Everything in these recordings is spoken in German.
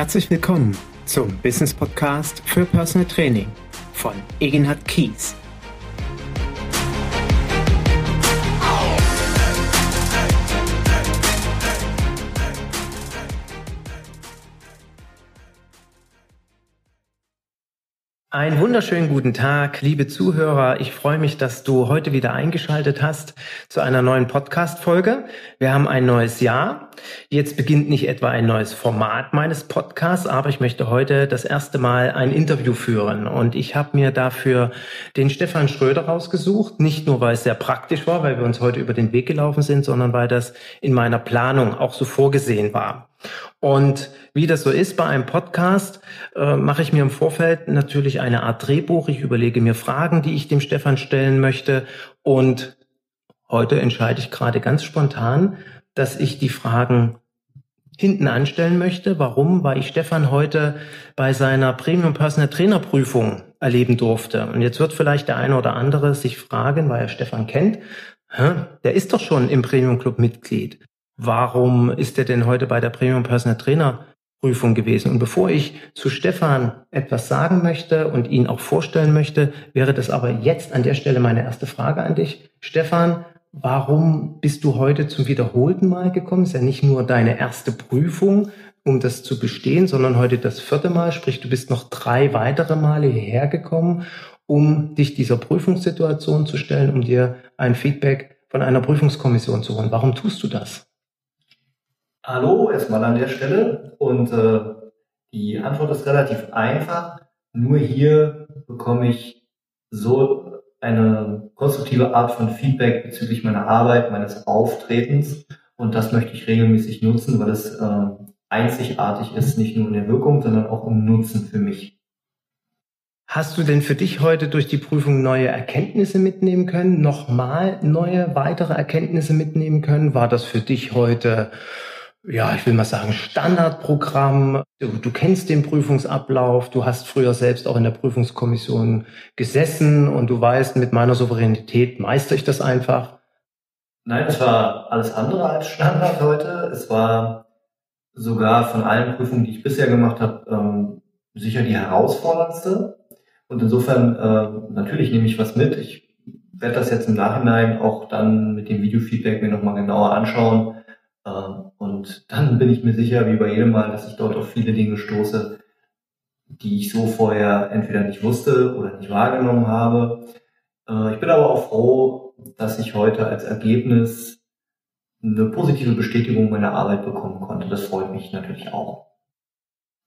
Herzlich willkommen zum Business Podcast für Personal Training von Egenhard Kies. Einen wunderschönen guten Tag, liebe Zuhörer. Ich freue mich, dass du heute wieder eingeschaltet hast zu einer neuen Podcast-Folge. Wir haben ein neues Jahr. Jetzt beginnt nicht etwa ein neues Format meines Podcasts, aber ich möchte heute das erste Mal ein Interview führen. Und ich habe mir dafür den Stefan Schröder rausgesucht. Nicht nur, weil es sehr praktisch war, weil wir uns heute über den Weg gelaufen sind, sondern weil das in meiner Planung auch so vorgesehen war. Und wie das so ist bei einem Podcast, äh, mache ich mir im Vorfeld natürlich eine Art Drehbuch. Ich überlege mir Fragen, die ich dem Stefan stellen möchte. Und heute entscheide ich gerade ganz spontan, dass ich die Fragen hinten anstellen möchte. Warum? Weil ich Stefan heute bei seiner Premium Personal Trainer Prüfung erleben durfte. Und jetzt wird vielleicht der eine oder andere sich fragen, weil er Stefan kennt, der ist doch schon im Premium Club Mitglied warum ist er denn heute bei der Premium Personal Trainer Prüfung gewesen? Und bevor ich zu Stefan etwas sagen möchte und ihn auch vorstellen möchte, wäre das aber jetzt an der Stelle meine erste Frage an dich. Stefan, warum bist du heute zum wiederholten Mal gekommen? Ist ja nicht nur deine erste Prüfung, um das zu bestehen, sondern heute das vierte Mal, sprich du bist noch drei weitere Male hierher gekommen, um dich dieser Prüfungssituation zu stellen, um dir ein Feedback von einer Prüfungskommission zu holen. Warum tust du das? Hallo erstmal an der Stelle und äh, die Antwort ist relativ einfach. Nur hier bekomme ich so eine konstruktive Art von Feedback bezüglich meiner Arbeit, meines Auftretens und das möchte ich regelmäßig nutzen, weil es äh, einzigartig ist, nicht nur in der Wirkung, sondern auch im Nutzen für mich. Hast du denn für dich heute durch die Prüfung neue Erkenntnisse mitnehmen können? Nochmal neue, weitere Erkenntnisse mitnehmen können? War das für dich heute ja, ich will mal sagen, Standardprogramm. Du, du, kennst den Prüfungsablauf, du hast früher selbst auch in der Prüfungskommission gesessen und du weißt, mit meiner Souveränität meister ich das einfach. Nein, es war alles andere als Standard heute. Es war sogar von allen Prüfungen, die ich bisher gemacht habe, ähm, sicher die herausforderndste. Und insofern, äh, natürlich nehme ich was mit. Ich werde das jetzt im Nachhinein auch dann mit dem Videofeedback mir nochmal genauer anschauen und dann bin ich mir sicher, wie bei jedem Mal, dass ich dort auf viele Dinge stoße, die ich so vorher entweder nicht wusste oder nicht wahrgenommen habe. Äh, ich bin aber auch froh, dass ich heute als Ergebnis eine positive Bestätigung meiner Arbeit bekommen konnte. Das freut mich natürlich auch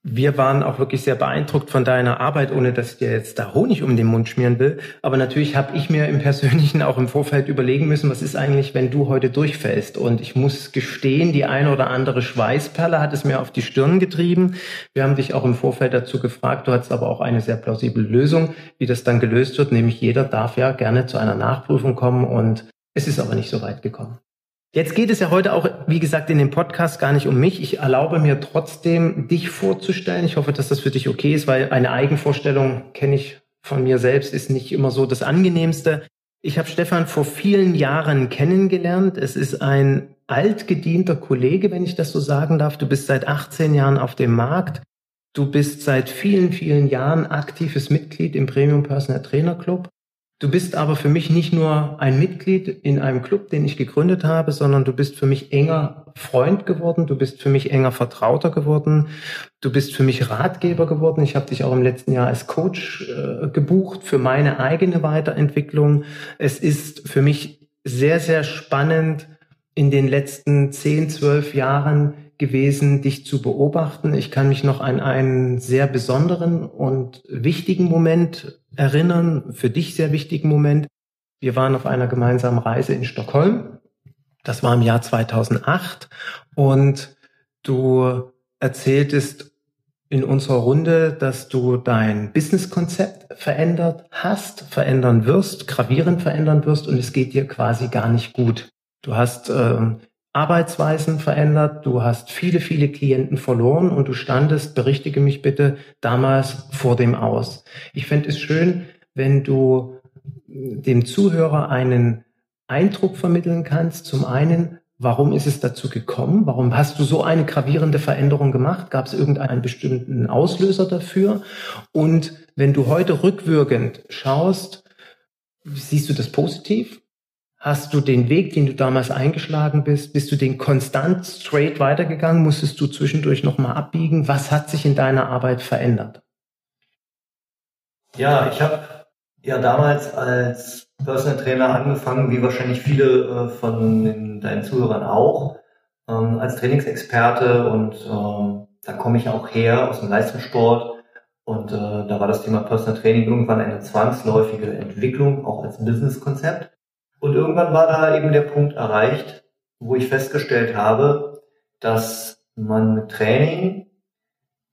wir waren auch wirklich sehr beeindruckt von deiner Arbeit, ohne dass ich dir jetzt da Honig um den Mund schmieren will. Aber natürlich habe ich mir im Persönlichen auch im Vorfeld überlegen müssen, was ist eigentlich, wenn du heute durchfällst. Und ich muss gestehen, die eine oder andere Schweißperle hat es mir auf die Stirn getrieben. Wir haben dich auch im Vorfeld dazu gefragt. Du hattest aber auch eine sehr plausible Lösung, wie das dann gelöst wird. Nämlich jeder darf ja gerne zu einer Nachprüfung kommen und es ist aber nicht so weit gekommen. Jetzt geht es ja heute auch, wie gesagt, in dem Podcast gar nicht um mich. Ich erlaube mir trotzdem, dich vorzustellen. Ich hoffe, dass das für dich okay ist, weil eine Eigenvorstellung kenne ich von mir selbst, ist nicht immer so das angenehmste. Ich habe Stefan vor vielen Jahren kennengelernt. Es ist ein altgedienter Kollege, wenn ich das so sagen darf. Du bist seit 18 Jahren auf dem Markt. Du bist seit vielen, vielen Jahren aktives Mitglied im Premium Personal Trainer Club. Du bist aber für mich nicht nur ein Mitglied in einem Club, den ich gegründet habe, sondern du bist für mich enger Freund geworden, du bist für mich enger Vertrauter geworden, du bist für mich Ratgeber geworden. Ich habe dich auch im letzten Jahr als Coach äh, gebucht für meine eigene Weiterentwicklung. Es ist für mich sehr, sehr spannend in den letzten zehn, zwölf Jahren gewesen, dich zu beobachten. Ich kann mich noch an einen sehr besonderen und wichtigen Moment erinnern, für dich sehr wichtigen Moment. Wir waren auf einer gemeinsamen Reise in Stockholm. Das war im Jahr 2008 und du erzähltest in unserer Runde, dass du dein Businesskonzept verändert hast, verändern wirst, gravierend verändern wirst und es geht dir quasi gar nicht gut. Du hast ähm, Arbeitsweisen verändert, du hast viele, viele Klienten verloren und du standest, berichtige mich bitte, damals vor dem Aus. Ich fände es schön, wenn du dem Zuhörer einen Eindruck vermitteln kannst, zum einen, Warum ist es dazu gekommen? Warum hast du so eine gravierende Veränderung gemacht? Gab es irgendeinen bestimmten Auslöser dafür? Und wenn du heute rückwirkend schaust, siehst du das positiv? Hast du den Weg, den du damals eingeschlagen bist, bist du den konstant straight weitergegangen? Musstest du zwischendurch nochmal abbiegen? Was hat sich in deiner Arbeit verändert? Ja, ich habe ja damals als Personal Trainer angefangen, wie wahrscheinlich viele äh, von deinen Zuhörern auch, ähm, als Trainingsexperte und ähm, da komme ich auch her aus dem Leistungssport und äh, da war das Thema Personal Training irgendwann eine zwangsläufige Entwicklung, auch als Businesskonzept. Und irgendwann war da eben der Punkt erreicht, wo ich festgestellt habe, dass man mit Training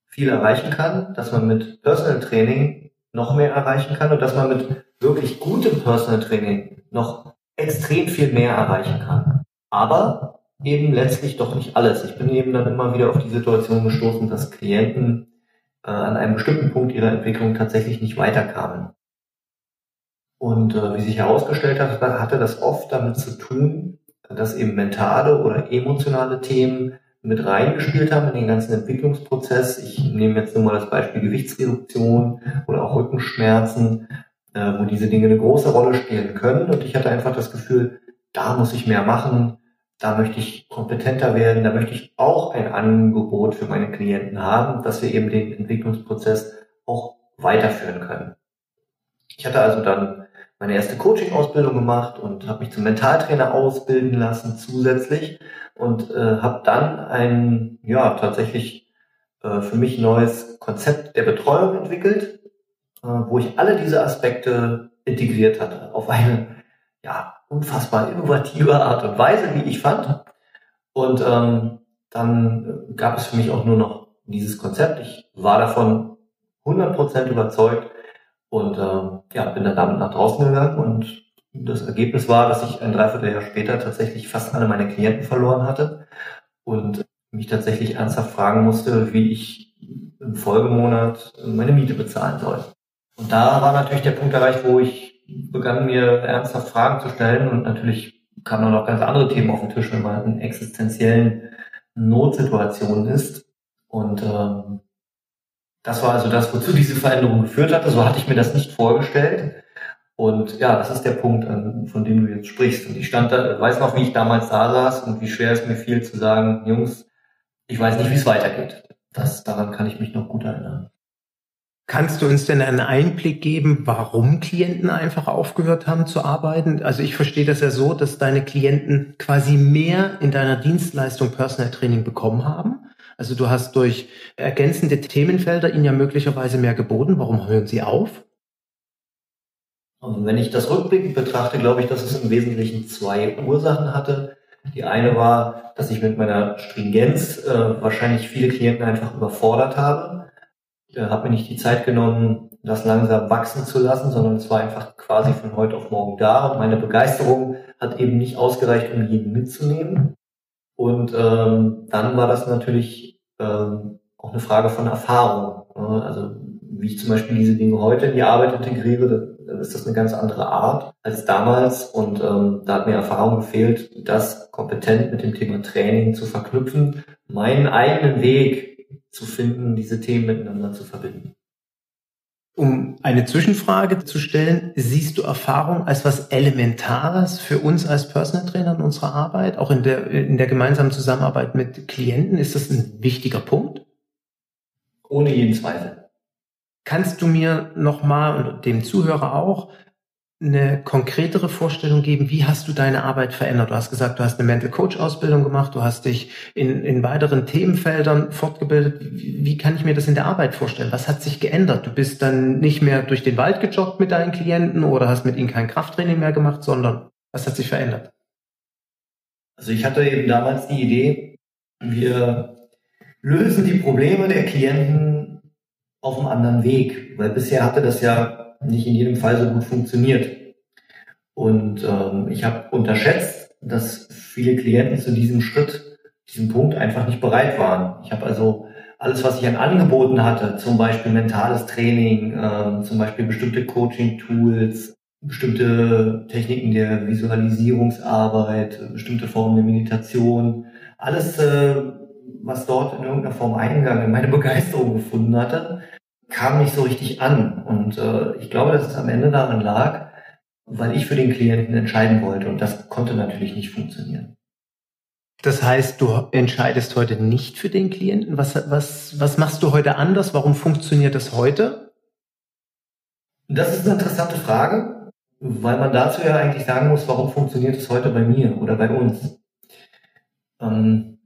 viel erreichen kann, dass man mit Personal Training noch mehr erreichen kann und dass man mit wirklich gutem Personal Training noch extrem viel mehr erreichen kann. Aber eben letztlich doch nicht alles. Ich bin eben dann immer wieder auf die Situation gestoßen, dass Klienten äh, an einem bestimmten Punkt ihrer Entwicklung tatsächlich nicht weiterkamen. Und äh, wie sich herausgestellt hat, hatte das oft damit zu tun, dass eben mentale oder emotionale Themen mit reingespielt haben in den ganzen Entwicklungsprozess. Ich nehme jetzt nur mal das Beispiel Gewichtsreduktion oder auch Rückenschmerzen, äh, wo diese Dinge eine große Rolle spielen können. Und ich hatte einfach das Gefühl, da muss ich mehr machen, da möchte ich kompetenter werden, da möchte ich auch ein Angebot für meine Klienten haben, dass wir eben den Entwicklungsprozess auch weiterführen können. Ich hatte also dann meine erste Coaching-Ausbildung gemacht und habe mich zum Mentaltrainer ausbilden lassen zusätzlich und äh, habe dann ein ja tatsächlich äh, für mich neues Konzept der Betreuung entwickelt, äh, wo ich alle diese Aspekte integriert hatte auf eine ja unfassbar innovative Art und Weise, wie ich fand. Und ähm, dann gab es für mich auch nur noch dieses Konzept. Ich war davon 100% überzeugt, und ähm, ja, bin dann damit nach draußen gegangen und das Ergebnis war, dass ich ein Dreivierteljahr später tatsächlich fast alle meine Klienten verloren hatte und mich tatsächlich ernsthaft fragen musste, wie ich im Folgemonat meine Miete bezahlen soll. Und da war natürlich der Punkt erreicht, wo ich begann, mir ernsthaft Fragen zu stellen und natürlich kamen dann noch ganz andere Themen auf den Tisch, wenn man in existenziellen Notsituationen ist. Und ähm, das war also das, wozu diese Veränderung geführt hatte. So hatte ich mir das nicht vorgestellt. Und ja, das ist der Punkt, von dem du jetzt sprichst. Und ich stand da, weiß noch, wie ich damals da saß und wie schwer es mir fiel zu sagen, Jungs, ich weiß nicht, wie es weitergeht. Das, daran kann ich mich noch gut erinnern. Kannst du uns denn einen Einblick geben, warum Klienten einfach aufgehört haben zu arbeiten? Also ich verstehe das ja so, dass deine Klienten quasi mehr in deiner Dienstleistung Personal Training bekommen haben also du hast durch ergänzende Themenfelder ihnen ja möglicherweise mehr geboten. Warum hören sie auf? Und wenn ich das rückblickend betrachte, glaube ich, dass es im Wesentlichen zwei Ursachen hatte. Die eine war, dass ich mit meiner Stringenz äh, wahrscheinlich viele Klienten einfach überfordert habe. Ich äh, habe mir nicht die Zeit genommen, das langsam wachsen zu lassen, sondern es war einfach quasi von heute auf morgen da und meine Begeisterung hat eben nicht ausgereicht, um jeden mitzunehmen. Und ähm, dann war das natürlich ähm, auch eine Frage von Erfahrung. Ne? Also wie ich zum Beispiel diese Dinge heute in die Arbeit integriere, ist das eine ganz andere Art als damals. Und ähm, da hat mir Erfahrung gefehlt, das kompetent mit dem Thema Training zu verknüpfen, meinen eigenen Weg zu finden, diese Themen miteinander zu verbinden. Um eine Zwischenfrage zu stellen, siehst du Erfahrung als was Elementares für uns als Personal Trainer in unserer Arbeit, auch in der, in der gemeinsamen Zusammenarbeit mit Klienten? Ist das ein wichtiger Punkt? Ohne jeden Zweifel. Kannst du mir nochmal und dem Zuhörer auch eine konkretere Vorstellung geben, wie hast du deine Arbeit verändert? Du hast gesagt, du hast eine Mental Coach Ausbildung gemacht, du hast dich in, in weiteren Themenfeldern fortgebildet. Wie, wie kann ich mir das in der Arbeit vorstellen? Was hat sich geändert? Du bist dann nicht mehr durch den Wald gejoggt mit deinen Klienten oder hast mit ihnen kein Krafttraining mehr gemacht, sondern was hat sich verändert? Also ich hatte eben damals die Idee, wir lösen die Probleme der Klienten auf einem anderen Weg, weil bisher hatte das ja nicht in jedem Fall so gut funktioniert. Und ähm, ich habe unterschätzt, dass viele Klienten zu diesem Schritt, diesem Punkt einfach nicht bereit waren. Ich habe also alles, was ich an Angeboten hatte, zum Beispiel mentales Training, ähm, zum Beispiel bestimmte Coaching-Tools, bestimmte Techniken der Visualisierungsarbeit, bestimmte Formen der Meditation, alles, äh, was dort in irgendeiner Form Eingang in meine Begeisterung gefunden hatte, kam nicht so richtig an. Und äh, ich glaube, dass es am Ende daran lag, weil ich für den Klienten entscheiden wollte. Und das konnte natürlich nicht funktionieren. Das heißt, du entscheidest heute nicht für den Klienten. Was, was, was machst du heute anders? Warum funktioniert das heute? Das ist eine interessante Frage, weil man dazu ja eigentlich sagen muss, warum funktioniert es heute bei mir oder bei uns? Ähm,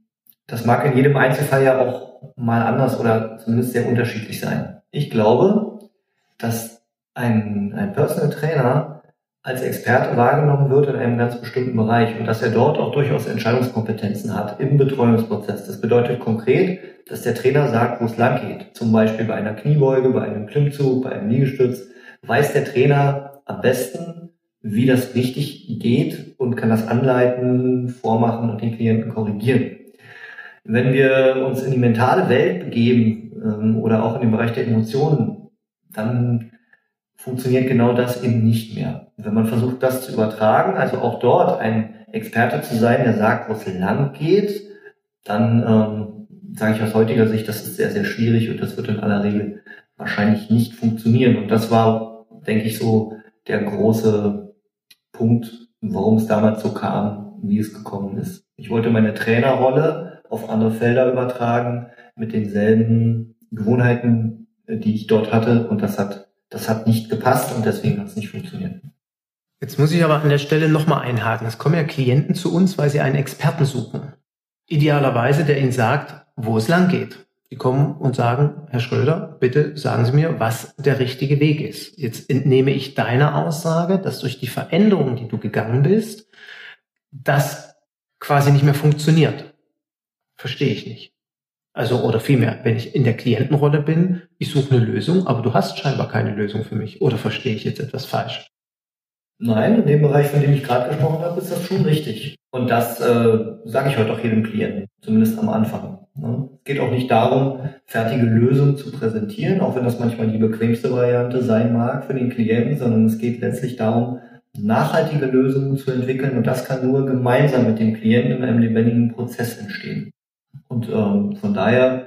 das mag in jedem Einzelfall ja auch mal anders oder zumindest sehr unterschiedlich sein. Ich glaube, dass ein, ein Personal Trainer als Experte wahrgenommen wird in einem ganz bestimmten Bereich und dass er dort auch durchaus Entscheidungskompetenzen hat im Betreuungsprozess. Das bedeutet konkret, dass der Trainer sagt, wo es lang geht. Zum Beispiel bei einer Kniebeuge, bei einem Klimmzug, bei einem Liegestütz, weiß der Trainer am besten, wie das richtig geht und kann das anleiten, vormachen und den Klienten korrigieren. Wenn wir uns in die mentale Welt begeben ähm, oder auch in den Bereich der Emotionen, dann funktioniert genau das eben nicht mehr. Wenn man versucht, das zu übertragen, also auch dort ein Experte zu sein, der sagt, wo es lang geht, dann ähm, sage ich aus heutiger Sicht, das ist sehr, sehr schwierig und das wird in aller Regel wahrscheinlich nicht funktionieren. Und das war, denke ich, so der große Punkt, warum es damals so kam, wie es gekommen ist. Ich wollte meine Trainerrolle auf andere Felder übertragen mit denselben Gewohnheiten, die ich dort hatte und das hat das hat nicht gepasst und deswegen hat es nicht funktioniert. Jetzt muss ich aber an der Stelle nochmal einhaken. Es kommen ja Klienten zu uns, weil sie einen Experten suchen. Idealerweise, der ihnen sagt, wo es lang geht. Die kommen und sagen, Herr Schröder, bitte sagen Sie mir, was der richtige Weg ist. Jetzt entnehme ich deiner Aussage, dass durch die Veränderungen, die du gegangen bist, das quasi nicht mehr funktioniert. Verstehe ich nicht. Also, oder vielmehr, wenn ich in der Klientenrolle bin, ich suche eine Lösung, aber du hast scheinbar keine Lösung für mich. Oder verstehe ich jetzt etwas falsch? Nein, in dem Bereich, von dem ich gerade gesprochen habe, ist das schon richtig. Und das äh, sage ich heute auch jedem Klienten, zumindest am Anfang. Ne? Es geht auch nicht darum, fertige Lösungen zu präsentieren, auch wenn das manchmal die bequemste Variante sein mag für den Klienten, sondern es geht letztlich darum, nachhaltige Lösungen zu entwickeln und das kann nur gemeinsam mit dem Klienten in einem lebendigen Prozess entstehen. Und ähm, von daher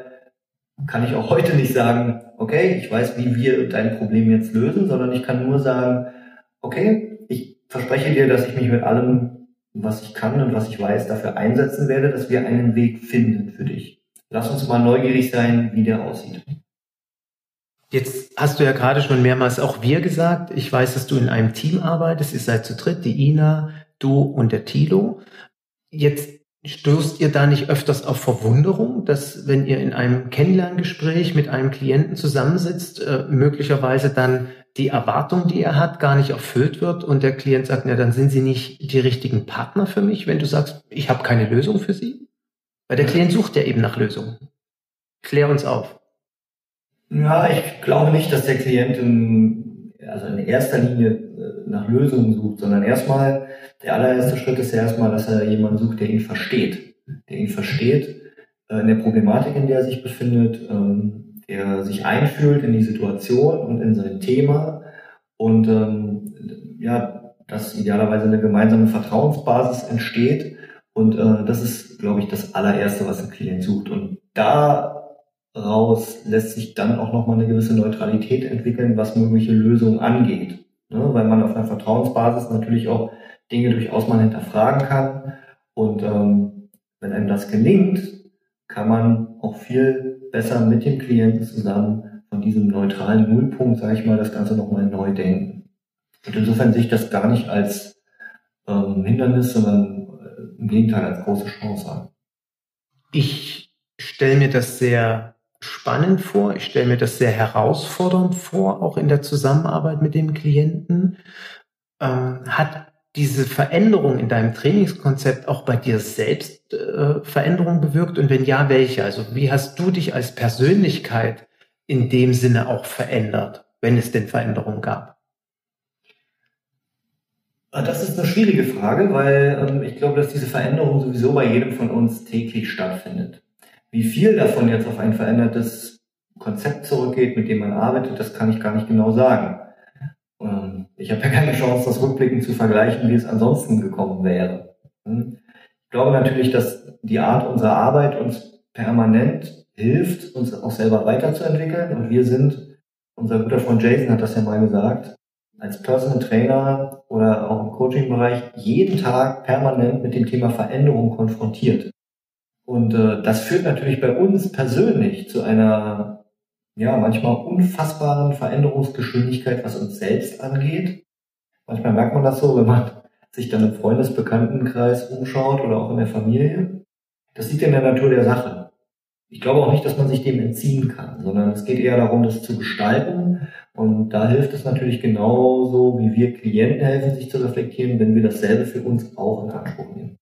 kann ich auch heute nicht sagen, okay, ich weiß, wie wir dein Problem jetzt lösen, sondern ich kann nur sagen, okay, ich verspreche dir, dass ich mich mit allem, was ich kann und was ich weiß, dafür einsetzen werde, dass wir einen Weg finden für dich. Lass uns mal neugierig sein, wie der aussieht. Jetzt hast du ja gerade schon mehrmals auch wir gesagt. Ich weiß, dass du in einem Team arbeitest. Ihr seid zu dritt, die Ina, du und der Tilo. Jetzt Stößt ihr da nicht öfters auf Verwunderung, dass wenn ihr in einem Kennenlerngespräch mit einem Klienten zusammensitzt, äh, möglicherweise dann die Erwartung, die er hat, gar nicht erfüllt wird und der Klient sagt, na dann sind Sie nicht die richtigen Partner für mich, wenn du sagst, ich habe keine Lösung für Sie? Weil der Klient sucht ja eben nach Lösungen. Klär uns auf. Ja, ich glaube nicht, dass der Klient in, also in erster Linie äh, nach Lösungen sucht, sondern erstmal der allererste Schritt ist ja erstmal, dass er jemanden sucht, der ihn versteht. Der ihn versteht äh, in der Problematik, in der er sich befindet, ähm, der sich einfühlt in die Situation und in sein Thema und ähm, ja, dass idealerweise eine gemeinsame Vertrauensbasis entsteht. Und äh, das ist, glaube ich, das allererste, was ein Klient sucht. Und daraus lässt sich dann auch nochmal eine gewisse Neutralität entwickeln, was mögliche Lösungen angeht. Ne? Weil man auf einer Vertrauensbasis natürlich auch Dinge durchaus mal hinterfragen kann. Und ähm, wenn einem das gelingt, kann man auch viel besser mit dem Klienten zusammen von diesem neutralen Nullpunkt, sage ich mal, das Ganze nochmal neu denken. Und insofern sehe ich das gar nicht als ähm, Hindernis, sondern äh, im Gegenteil als große Chance an. Ich stelle mir das sehr spannend vor. Ich stelle mir das sehr herausfordernd vor, auch in der Zusammenarbeit mit dem Klienten. Ähm, hat diese Veränderung in deinem Trainingskonzept auch bei dir selbst äh, Veränderungen bewirkt? Und wenn ja, welche? Also wie hast du dich als Persönlichkeit in dem Sinne auch verändert, wenn es denn Veränderungen gab? Ah, das ist eine schwierige Frage, weil ähm, ich glaube, dass diese Veränderung sowieso bei jedem von uns täglich stattfindet. Wie viel davon jetzt auf ein verändertes Konzept zurückgeht, mit dem man arbeitet, das kann ich gar nicht genau sagen. Ähm, ich habe ja keine Chance, das rückblickend zu vergleichen, wie es ansonsten gekommen wäre. Hm? Ich glaube natürlich, dass die Art unserer Arbeit uns permanent hilft, uns auch selber weiterzuentwickeln. Und wir sind, unser guter Freund Jason hat das ja mal gesagt, als Personal Trainer oder auch im Coaching-Bereich jeden Tag permanent mit dem Thema Veränderung konfrontiert. Und äh, das führt natürlich bei uns persönlich zu einer ja manchmal unfassbaren Veränderungsgeschwindigkeit, was uns selbst angeht. Manchmal merkt man das so, wenn man sich dann im Freundesbekanntenkreis umschaut oder auch in der Familie. Das liegt in der Natur der Sache. Ich glaube auch nicht, dass man sich dem entziehen kann, sondern es geht eher darum, das zu gestalten. Und da hilft es natürlich genauso, wie wir Klienten helfen, sich zu reflektieren, wenn wir dasselbe für uns auch in Anspruch nehmen.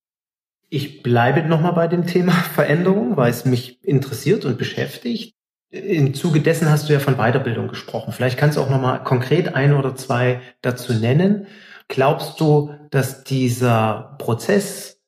Ich bleibe nochmal bei dem Thema Veränderung, weil es mich interessiert und beschäftigt. Im Zuge dessen hast du ja von Weiterbildung gesprochen. Vielleicht kannst du auch nochmal konkret ein oder zwei dazu nennen. Glaubst du, dass dieser Prozess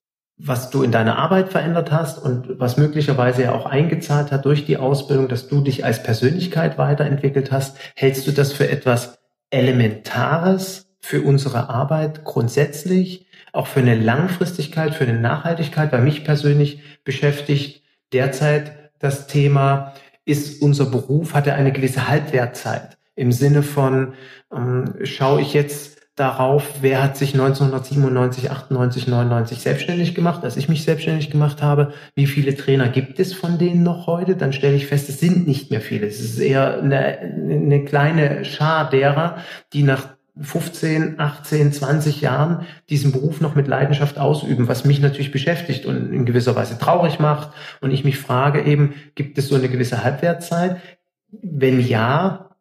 was du in deiner Arbeit verändert hast und was möglicherweise ja auch eingezahlt hat durch die Ausbildung, dass du dich als Persönlichkeit weiterentwickelt hast, hältst du das für etwas Elementares für unsere Arbeit grundsätzlich, auch für eine Langfristigkeit, für eine Nachhaltigkeit? Bei mich persönlich beschäftigt derzeit das Thema, ist unser Beruf, hat er eine gewisse Halbwertzeit im Sinne von, ähm, schaue ich jetzt darauf, wer hat sich 1997, 98, 99 selbstständig gemacht, als ich mich selbstständig gemacht habe. Wie viele Trainer gibt es von denen noch heute? Dann stelle ich fest, es sind nicht mehr viele. Es ist eher eine, eine kleine Schar derer, die nach 15, 18, 20 Jahren diesen Beruf noch mit Leidenschaft ausüben, was mich natürlich beschäftigt und in gewisser Weise traurig macht. Und ich mich frage eben, gibt es so eine gewisse Halbwertszeit? Wenn ja,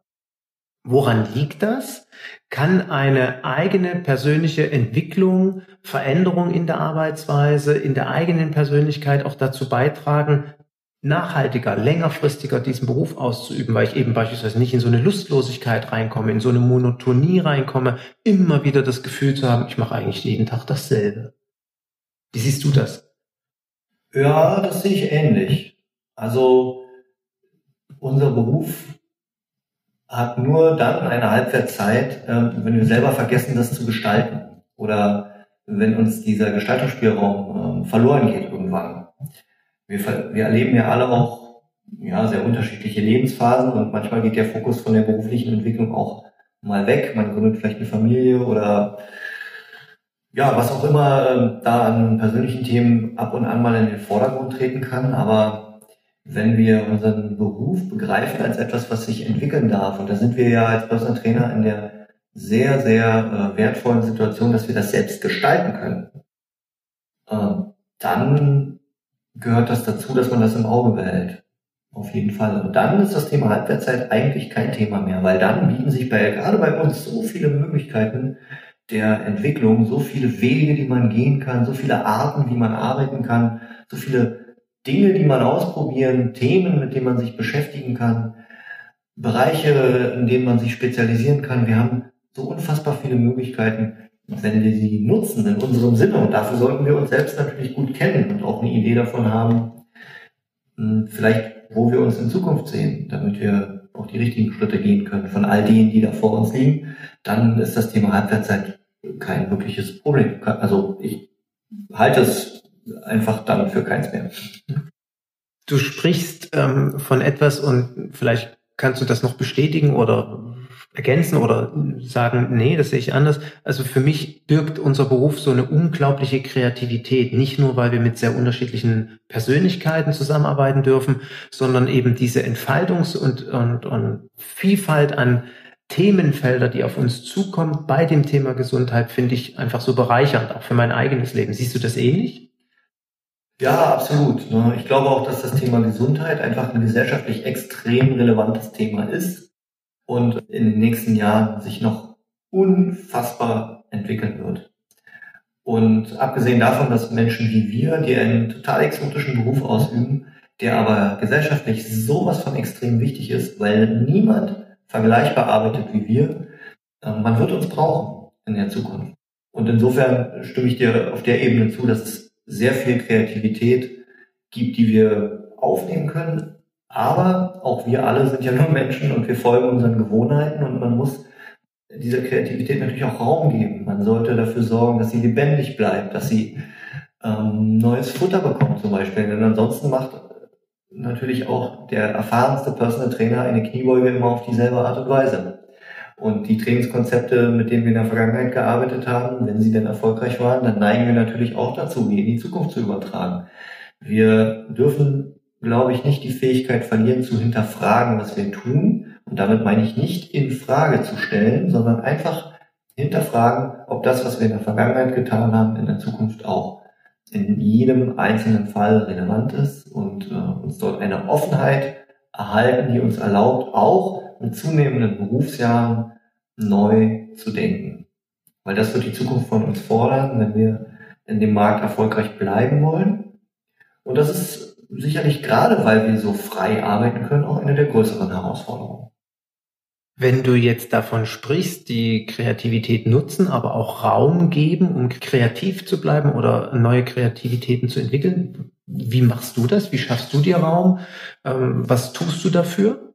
woran liegt das? kann eine eigene persönliche Entwicklung, Veränderung in der Arbeitsweise, in der eigenen Persönlichkeit auch dazu beitragen, nachhaltiger, längerfristiger diesen Beruf auszuüben, weil ich eben beispielsweise nicht in so eine Lustlosigkeit reinkomme, in so eine Monotonie reinkomme, immer wieder das Gefühl zu haben, ich mache eigentlich jeden Tag dasselbe. Wie siehst du das? Ja, das sehe ich ähnlich. Also unser Beruf hat nur dann eine Halbwertszeit, ähm, wenn wir selber vergessen, das zu gestalten. Oder wenn uns dieser Gestaltungsspielraum ähm, verloren geht irgendwann. Wir, wir erleben ja alle auch ja, sehr unterschiedliche Lebensphasen und manchmal geht der Fokus von der beruflichen Entwicklung auch mal weg. Man gründet vielleicht eine Familie oder ja, was auch immer ähm, da an persönlichen Themen ab und an mal in den Vordergrund treten kann. Aber wenn wir unseren Beruf begreifen als etwas, was sich entwickeln darf, und da sind wir ja als Personal Trainer in der sehr, sehr äh, wertvollen Situation, dass wir das selbst gestalten können, äh, dann gehört das dazu, dass man das im Auge behält. Auf jeden Fall. Und dann ist das Thema Halbwertszeit eigentlich kein Thema mehr, weil dann bieten sich bei, gerade bei uns so viele Möglichkeiten der Entwicklung, so viele Wege, die man gehen kann, so viele Arten, wie man arbeiten kann, so viele Dinge, die man ausprobieren, Themen, mit denen man sich beschäftigen kann, Bereiche, in denen man sich spezialisieren kann. Wir haben so unfassbar viele Möglichkeiten, wenn wir sie nutzen in unserem Sinne. Und dafür sollten wir uns selbst natürlich gut kennen und auch eine Idee davon haben, hm, vielleicht, wo wir uns in Zukunft sehen, damit wir auch die richtigen Schritte gehen können von all denen, die da vor uns liegen. Dann ist das Thema Halbwertszeit kein wirkliches Problem. Also ich halte es einfach dann für keins mehr. Du sprichst ähm, von etwas und vielleicht kannst du das noch bestätigen oder ergänzen oder sagen, nee, das sehe ich anders. Also für mich birgt unser Beruf so eine unglaubliche Kreativität, nicht nur, weil wir mit sehr unterschiedlichen Persönlichkeiten zusammenarbeiten dürfen, sondern eben diese Entfaltungs- und, und, und Vielfalt an Themenfelder, die auf uns zukommen bei dem Thema Gesundheit, finde ich einfach so bereichernd, auch für mein eigenes Leben. Siehst du das ähnlich? Ja, absolut. Ich glaube auch, dass das Thema Gesundheit einfach ein gesellschaftlich extrem relevantes Thema ist und in den nächsten Jahren sich noch unfassbar entwickeln wird. Und abgesehen davon, dass Menschen wie wir, die einen total exotischen Beruf ausüben, der aber gesellschaftlich sowas von extrem wichtig ist, weil niemand vergleichbar arbeitet wie wir, äh, man wird uns brauchen in der Zukunft. Und insofern stimme ich dir auf der Ebene zu, dass es sehr viel Kreativität gibt, die wir aufnehmen können. Aber auch wir alle sind ja nur Menschen und wir folgen unseren Gewohnheiten und man muss dieser Kreativität natürlich auch Raum geben. Man sollte dafür sorgen, dass sie lebendig bleibt, dass sie ähm, neues Futter bekommt zum Beispiel. Denn ansonsten macht natürlich auch der erfahrenste Personal Trainer eine Kniebeuge immer auf dieselbe Art und Weise. Und die Trainingskonzepte, mit denen wir in der Vergangenheit gearbeitet haben, wenn sie denn erfolgreich waren, dann neigen wir natürlich auch dazu, die in die Zukunft zu übertragen. Wir dürfen, glaube ich, nicht die Fähigkeit verlieren, zu hinterfragen, was wir tun. Und damit meine ich nicht in Frage zu stellen, sondern einfach hinterfragen, ob das, was wir in der Vergangenheit getan haben, in der Zukunft auch in jedem einzelnen Fall relevant ist und äh, uns dort eine Offenheit erhalten, die uns erlaubt, auch mit zunehmenden Berufsjahren neu zu denken. Weil das wird die Zukunft von uns fordern, wenn wir in dem Markt erfolgreich bleiben wollen. Und das ist sicherlich gerade, weil wir so frei arbeiten können, auch eine der größeren Herausforderungen. Wenn du jetzt davon sprichst, die Kreativität nutzen, aber auch Raum geben, um kreativ zu bleiben oder neue Kreativitäten zu entwickeln, wie machst du das? Wie schaffst du dir Raum? Ähm, was tust du dafür?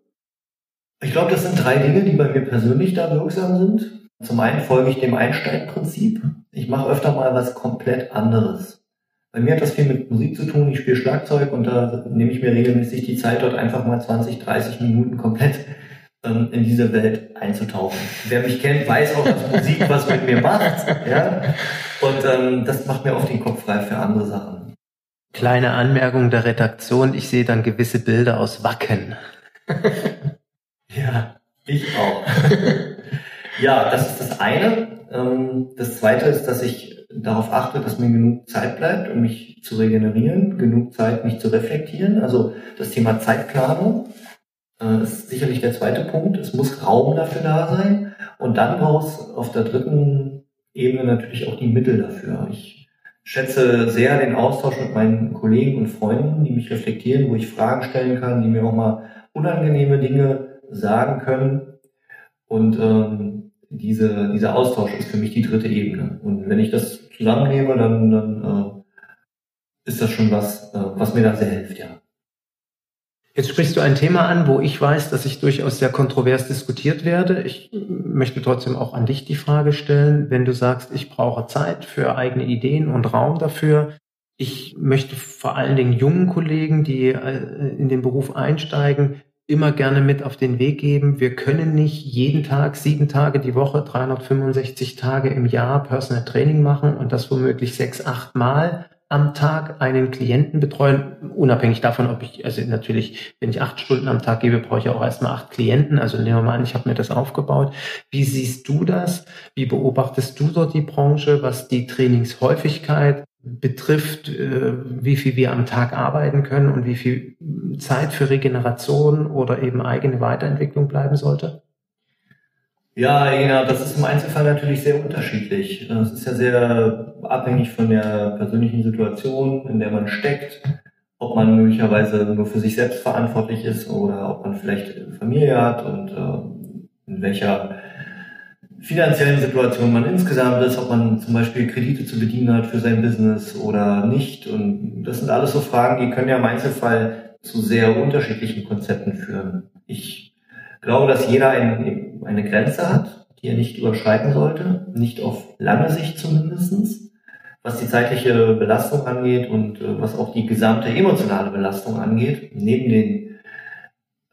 Ich glaube, das sind drei Dinge, die bei mir persönlich da wirksam sind. Zum einen folge ich dem Einstein-Prinzip. Ich mache öfter mal was komplett anderes. Bei mir hat das viel mit Musik zu tun. Ich spiele Schlagzeug und da nehme ich mir regelmäßig die Zeit, dort einfach mal 20, 30 Minuten komplett ähm, in diese Welt einzutauchen. Wer mich kennt, weiß auch, dass Musik was mit mir macht. Ja? Und ähm, das macht mir oft den Kopf frei für andere Sachen. Kleine Anmerkung der Redaktion, ich sehe dann gewisse Bilder aus Wacken. ja, ich auch. ja, das ist das eine. Ähm, das zweite ist, dass ich darauf achte, dass mir genug Zeit bleibt, um mich zu regenerieren, genug Zeit, mich zu reflektieren. Also das Thema Zeitplanung äh, ist sicherlich der zweite Punkt. Es muss Raum dafür da sein. Und dann brauchst auf der dritten Ebene natürlich auch die Mittel dafür. Ich schätze sehr den Austausch mit meinen Kollegen und Freunden, die mich reflektieren, wo ich Fragen stellen kann, die mir auch mal unangenehme Dinge sagen können. Und ähm, diese, dieser Austausch ist für mich die dritte Ebene. Und wenn ich das zusammennehme, dann, dann äh, ist das schon was, äh, was mir da sehr hilft, ja. Jetzt sprichst du ein Thema an, wo ich weiß, dass ich durchaus sehr kontrovers diskutiert werde. Ich möchte trotzdem auch an dich die Frage stellen, wenn du sagst, ich brauche Zeit für eigene Ideen und Raum dafür. Ich möchte vor allen Dingen jungen Kollegen, die äh, in den Beruf einsteigen, immer gerne mit auf den Weg geben. Wir können nicht jeden Tag, sieben Tage die Woche, 365 Tage im Jahr Personal Training machen und das womöglich sechs, acht Mal am Tag einen Klienten betreuen, unabhängig davon, ob ich, also natürlich, wenn ich acht Stunden am Tag gebe, brauche ich auch erstmal acht Klienten. Also nehmen wir mal an, ich habe mir das aufgebaut. Wie siehst du das? Wie beobachtest du dort die Branche, was die Trainingshäufigkeit betrifft, äh, wie viel wir am Tag arbeiten können und wie viel Zeit für Regeneration oder eben eigene Weiterentwicklung bleiben sollte? Ja, genau, das ist im Einzelfall natürlich sehr unterschiedlich. Das ist ja sehr abhängig von der persönlichen Situation, in der man steckt, ob man möglicherweise nur für sich selbst verantwortlich ist oder ob man vielleicht Familie hat und äh, in welcher finanziellen Situation man insgesamt ist, ob man zum Beispiel Kredite zu bedienen hat für sein Business oder nicht. Und das sind alles so Fragen, die können ja im Einzelfall zu sehr unterschiedlichen Konzepten führen. Ich glaube, dass jeder ein, eine Grenze hat, die er nicht überschreiten sollte, nicht auf lange Sicht zumindestens, was die zeitliche Belastung angeht und äh, was auch die gesamte emotionale Belastung angeht, neben den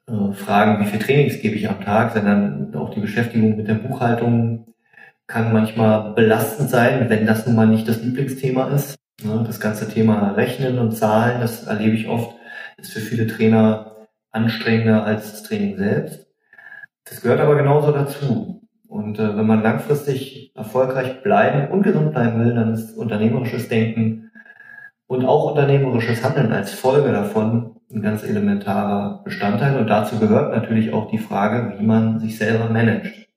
äh, Fragen, wie viel Trainings gebe ich am Tag, sondern auch die Beschäftigung mit der Buchhaltung kann manchmal belastend sein, wenn das nun mal nicht das Lieblingsthema ist. Ne, das ganze Thema Rechnen und Zahlen, das erlebe ich oft, ist für viele Trainer anstrengender als das Training selbst. Das gehört aber genauso dazu. Und äh, wenn man langfristig erfolgreich bleiben und gesund bleiben will, dann ist unternehmerisches Denken und auch unternehmerisches Handeln als Folge davon ein ganz elementarer Bestandteil. Und dazu gehört natürlich auch die Frage, wie man sich selber managt.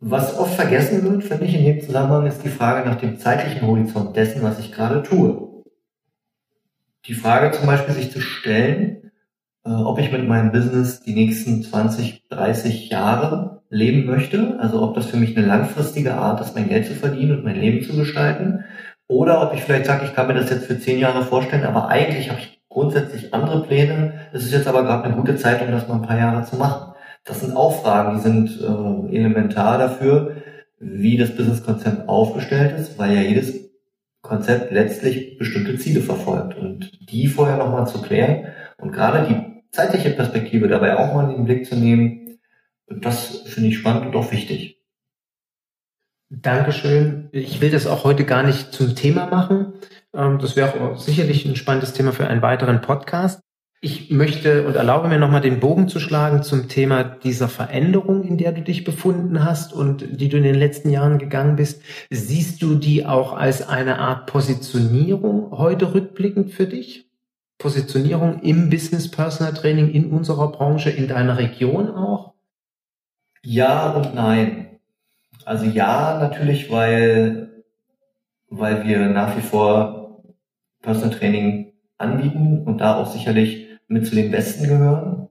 Was oft vergessen wird, finde ich, in dem Zusammenhang, ist die Frage nach dem zeitlichen Horizont dessen, was ich gerade tue. Die Frage zum Beispiel sich zu stellen, äh, ob ich mit meinem Business die nächsten 20, 30 Jahre leben möchte. Also ob das für mich eine langfristige Art ist, mein Geld zu verdienen und mein Leben zu gestalten. Oder ob ich vielleicht sage, ich kann mir das jetzt für zehn Jahre vorstellen, aber eigentlich habe ich grundsätzlich andere Pläne. Es ist jetzt aber gerade eine gute Zeit, um das mal ein paar Jahre zu machen. Das sind auch Fragen, die sind äh, elementar dafür, wie das Businesskonzept aufgestellt ist, weil ja jedes Konzept letztlich bestimmte Ziele verfolgt und die vorher nochmal zu klären und gerade die zeitliche Perspektive dabei auch mal in den Blick zu nehmen, das finde ich spannend und auch wichtig. Dankeschön. Ich will das auch heute gar nicht zum Thema machen. Ähm, das wäre auch sicherlich ein spannendes Thema für einen weiteren Podcast. Ich möchte und erlaube mir nochmal den Bogen zu schlagen zum Thema dieser Veränderung, in der du dich befunden hast und die du in den letzten Jahren gegangen bist. Siehst du die auch als eine Art Positionierung heute rückblickend für dich? Positionierung im Business Personal Training in unserer Branche, in deiner Region auch? Ja und nein. Also ja, natürlich, weil, weil wir nach wie vor Personal Training anbieten und da auch sicherlich mit zu den Besten gehören?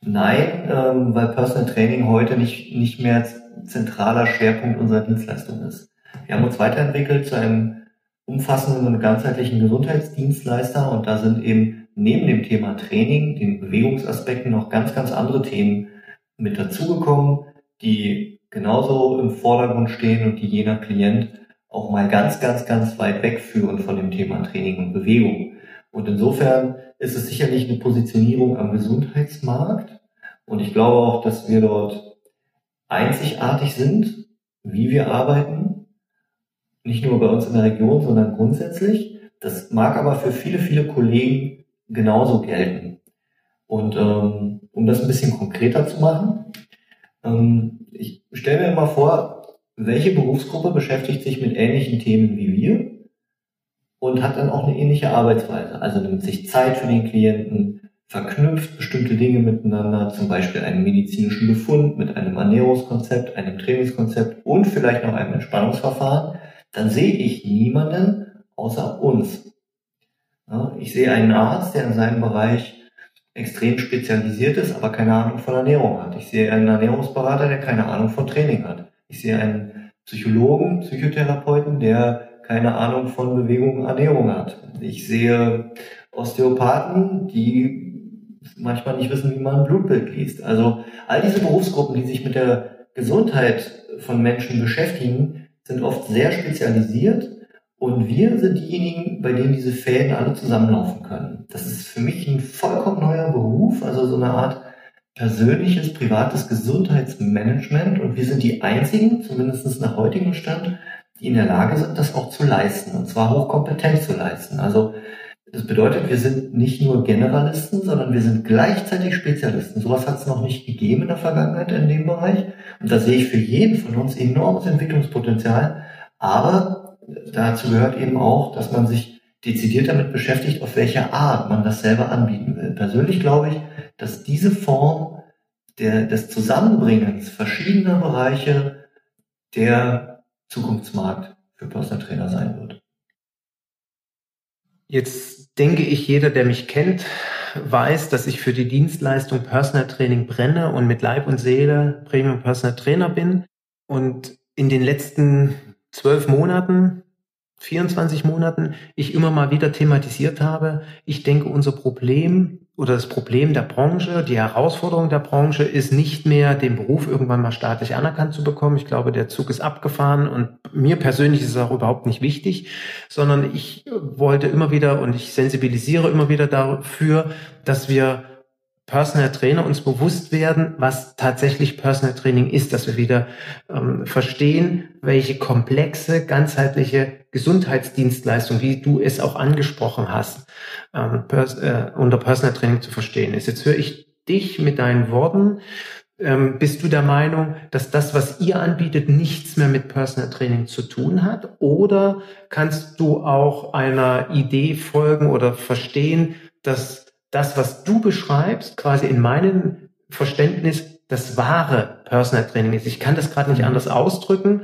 Nein, ähm, weil Personal Training heute nicht, nicht mehr zentraler Schwerpunkt unserer Dienstleistung ist. Wir haben uns weiterentwickelt zu einem umfassenden und ganzheitlichen Gesundheitsdienstleister und da sind eben neben dem Thema Training, den Bewegungsaspekten noch ganz, ganz andere Themen mit dazugekommen, die genauso im Vordergrund stehen und die jener Klient auch mal ganz, ganz, ganz weit wegführen von dem Thema Training und Bewegung. Und insofern ist es sicherlich eine Positionierung am Gesundheitsmarkt. Und ich glaube auch, dass wir dort einzigartig sind, wie wir arbeiten. Nicht nur bei uns in der Region, sondern grundsätzlich. Das mag aber für viele, viele Kollegen genauso gelten. Und ähm, um das ein bisschen konkreter zu machen, ähm, ich stelle mir mal vor, welche Berufsgruppe beschäftigt sich mit ähnlichen Themen wie wir und hat dann auch eine ähnliche Arbeitsweise. Also nimmt sich Zeit für den Klienten, verknüpft bestimmte Dinge miteinander, zum Beispiel einen medizinischen Befund mit einem Ernährungskonzept, einem Trainingskonzept und vielleicht noch einem Entspannungsverfahren, dann sehe ich niemanden außer uns. Ich sehe einen Arzt, der in seinem Bereich extrem spezialisiert ist, aber keine Ahnung von Ernährung hat. Ich sehe einen Ernährungsberater, der keine Ahnung von Training hat. Ich sehe einen Psychologen, Psychotherapeuten, der keine Ahnung von Bewegung und Ernährung hat. Ich sehe Osteopathen, die manchmal nicht wissen, wie man ein Blutbild liest. Also all diese Berufsgruppen, die sich mit der Gesundheit von Menschen beschäftigen, sind oft sehr spezialisiert und wir sind diejenigen, bei denen diese Fäden alle zusammenlaufen können. Das ist für mich ein vollkommen neuer Beruf, also so eine Art persönliches, privates Gesundheitsmanagement und wir sind die einzigen, zumindest nach heutigem Stand, die in der Lage sind, das auch zu leisten, und zwar hochkompetent zu leisten. Also das bedeutet, wir sind nicht nur Generalisten, sondern wir sind gleichzeitig Spezialisten. Sowas hat es noch nicht gegeben in der Vergangenheit in dem Bereich. Und da sehe ich für jeden von uns enormes Entwicklungspotenzial. Aber dazu gehört eben auch, dass man sich dezidiert damit beschäftigt, auf welche Art man das selber anbieten will. Persönlich glaube ich, dass diese Form der, des Zusammenbringens verschiedener Bereiche der Zukunftsmarkt für Personal Trainer sein wird. Jetzt denke ich, jeder, der mich kennt, weiß, dass ich für die Dienstleistung Personal Training brenne und mit Leib und Seele Premium Personal Trainer bin. Und in den letzten zwölf Monaten 24 Monaten ich immer mal wieder thematisiert habe. Ich denke, unser Problem oder das Problem der Branche, die Herausforderung der Branche ist nicht mehr, den Beruf irgendwann mal staatlich anerkannt zu bekommen. Ich glaube, der Zug ist abgefahren und mir persönlich ist es auch überhaupt nicht wichtig, sondern ich wollte immer wieder und ich sensibilisiere immer wieder dafür, dass wir Personal Trainer uns bewusst werden, was tatsächlich Personal Training ist, dass wir wieder ähm, verstehen, welche komplexe, ganzheitliche Gesundheitsdienstleistung, wie du es auch angesprochen hast, ähm, pers äh, unter Personal Training zu verstehen ist. Jetzt höre ich dich mit deinen Worten. Ähm, bist du der Meinung, dass das, was ihr anbietet, nichts mehr mit Personal Training zu tun hat? Oder kannst du auch einer Idee folgen oder verstehen, dass das, was du beschreibst, quasi in meinem Verständnis das wahre Personal Training ist. Ich kann das gerade nicht mhm. anders ausdrücken,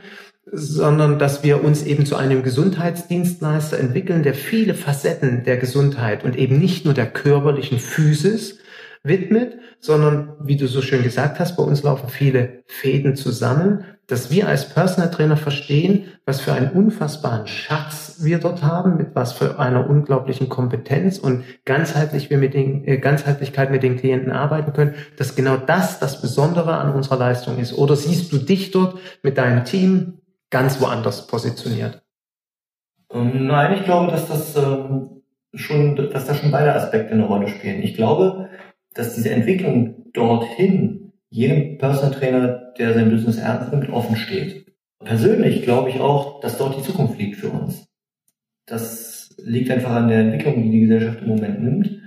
sondern dass wir uns eben zu einem Gesundheitsdienstleister entwickeln, der viele Facetten der Gesundheit und eben nicht nur der körperlichen Physis widmet, sondern wie du so schön gesagt hast, bei uns laufen viele Fäden zusammen, dass wir als Personal Trainer verstehen, was für einen unfassbaren Schatz wir dort haben, mit was für einer unglaublichen Kompetenz und ganzheitlich wir mit den, äh, Ganzheitlichkeit mit den Klienten arbeiten können, dass genau das das Besondere an unserer Leistung ist. Oder siehst du dich dort mit deinem Team ganz woanders positioniert? Ähm, nein, ich glaube, dass das ähm, schon, dass da schon beide Aspekte eine Rolle spielen. Ich glaube, dass diese Entwicklung dorthin jedem Personal Trainer, der sein Business ernst nimmt, offen steht. Persönlich glaube ich auch, dass dort die Zukunft liegt für uns. Das liegt einfach an der Entwicklung, die die Gesellschaft im Moment nimmt.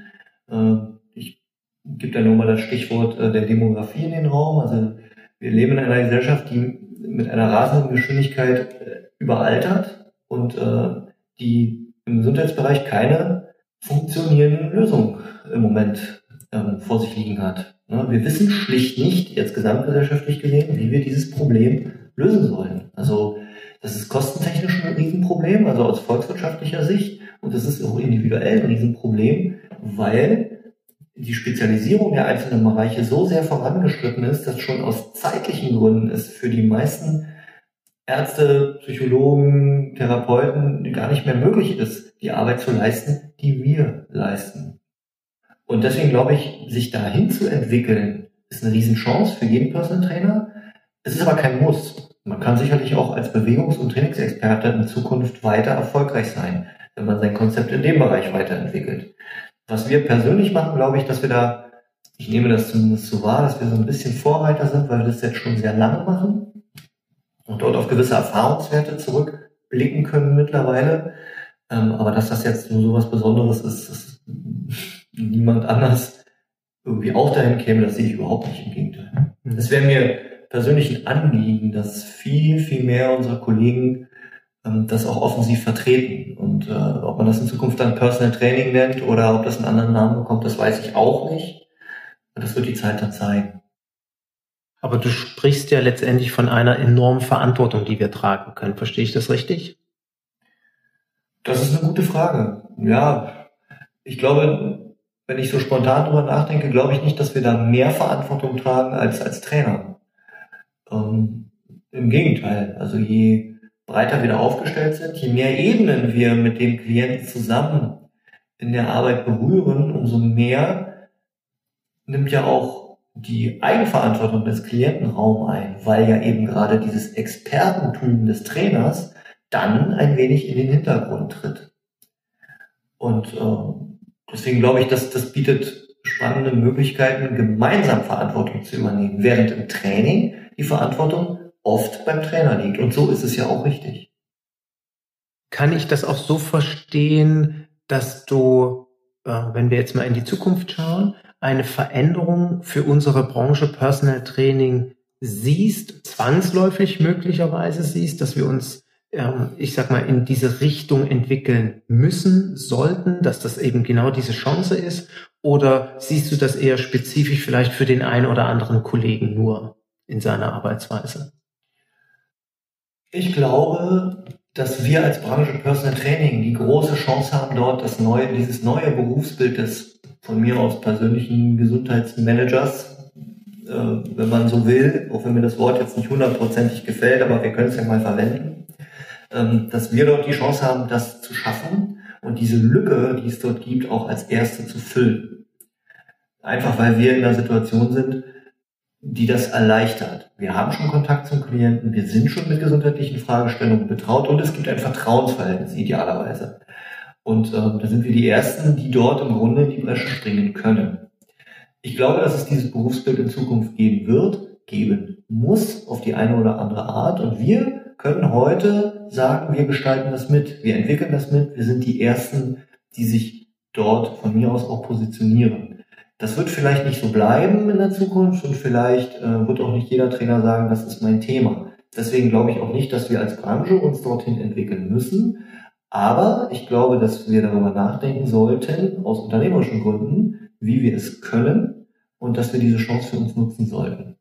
Äh, ich gebe da nur mal das Stichwort äh, der Demografie in den Raum. Also wir leben in einer Gesellschaft, die mit einer rasenden Geschwindigkeit äh, überaltert und die im Gesundheitsbereich keine funktionierenden Lösungen im Moment ähm, vor sich liegen hat. Wir wissen schlicht nicht, jetzt gesamtgesellschaftlich gesehen, wie wir dieses Problem lösen sollen. Also das ist kostentechnisch ein Riesenproblem, also aus volkswirtschaftlicher Sicht. Und das ist auch individuell ein Riesenproblem, weil die Spezialisierung der einzelnen Bereiche so sehr vorangeschritten ist, dass schon aus zeitlichen Gründen es für die meisten Ärzte, Psychologen, Therapeuten gar nicht mehr möglich ist, die Arbeit zu leisten, die wir leisten. Und deswegen glaube ich, sich dahin zu entwickeln, ist eine Riesenchance für jeden Personal Trainer. Es ist aber kein Muss. Man kann sicherlich auch als Bewegungs- und Trainingsexperte in Zukunft weiter erfolgreich sein, wenn man sein Konzept in dem Bereich weiterentwickelt. Was wir persönlich machen, glaube ich, dass wir da, ich nehme das zumindest so wahr, dass wir so ein bisschen Vorreiter sind, weil wir das jetzt schon sehr lange machen und dort auf gewisse Erfahrungswerte zurückblicken können mittlerweile. Ähm, aber dass das jetzt nur so was Besonderes ist, ist niemand anders irgendwie auch dahin käme, das sehe ich überhaupt nicht im Gegenteil. Mhm. Es wäre mir persönlich ein Anliegen, dass viel, viel mehr unserer Kollegen ähm, das auch offensiv vertreten. Und äh, ob man das in Zukunft dann Personal Training nennt oder ob das einen anderen Namen bekommt, das weiß ich auch nicht. Das wird die Zeit dann zeigen. Aber du sprichst ja letztendlich von einer enormen Verantwortung, die wir tragen können. Verstehe ich das richtig? Das ist eine gute Frage. Ja, ich glaube, wenn ich so spontan drüber nachdenke, glaube ich nicht, dass wir da mehr Verantwortung tragen als als Trainer. Ähm, Im Gegenteil, also je breiter wir da aufgestellt sind, je mehr Ebenen wir mit dem Klienten zusammen in der Arbeit berühren, umso mehr nimmt ja auch die Eigenverantwortung des Klienten Raum ein, weil ja eben gerade dieses Expertentum des Trainers dann ein wenig in den Hintergrund tritt. Und ähm, Deswegen glaube ich, dass das bietet spannende Möglichkeiten, gemeinsam Verantwortung zu übernehmen, während im Training die Verantwortung oft beim Trainer liegt. Und so ist es ja auch richtig. Kann ich das auch so verstehen, dass du, äh, wenn wir jetzt mal in die Zukunft schauen, eine Veränderung für unsere Branche Personal Training siehst, zwangsläufig möglicherweise siehst, dass wir uns ich sag mal, in diese Richtung entwickeln müssen, sollten, dass das eben genau diese Chance ist? Oder siehst du das eher spezifisch vielleicht für den einen oder anderen Kollegen nur in seiner Arbeitsweise? Ich glaube, dass wir als Branche Personal Training die große Chance haben, dort das neue, dieses neue Berufsbild des von mir aus persönlichen Gesundheitsmanagers, äh, wenn man so will, auch wenn mir das Wort jetzt nicht hundertprozentig gefällt, aber wir können es ja mal verwenden, ähm, dass wir dort die Chance haben, das zu schaffen und diese Lücke, die es dort gibt, auch als erste zu füllen. Einfach weil wir in einer Situation sind, die das erleichtert. Wir haben schon Kontakt zum Klienten, wir sind schon mit gesundheitlichen Fragestellungen betraut und es gibt ein Vertrauensverhältnis idealerweise. Und ähm, da sind wir die Ersten, die dort im Grunde in die Bresche springen können. Ich glaube, dass es dieses Berufsbild in Zukunft geben wird, geben muss auf die eine oder andere Art. Und wir können heute sagen, wir gestalten das mit, wir entwickeln das mit, wir sind die Ersten, die sich dort von mir aus auch positionieren. Das wird vielleicht nicht so bleiben in der Zukunft und vielleicht äh, wird auch nicht jeder Trainer sagen, das ist mein Thema. Deswegen glaube ich auch nicht, dass wir als Branche uns dorthin entwickeln müssen. Aber ich glaube, dass wir darüber nachdenken sollten, aus unternehmerischen Gründen, wie wir es können und dass wir diese Chance für uns nutzen sollten.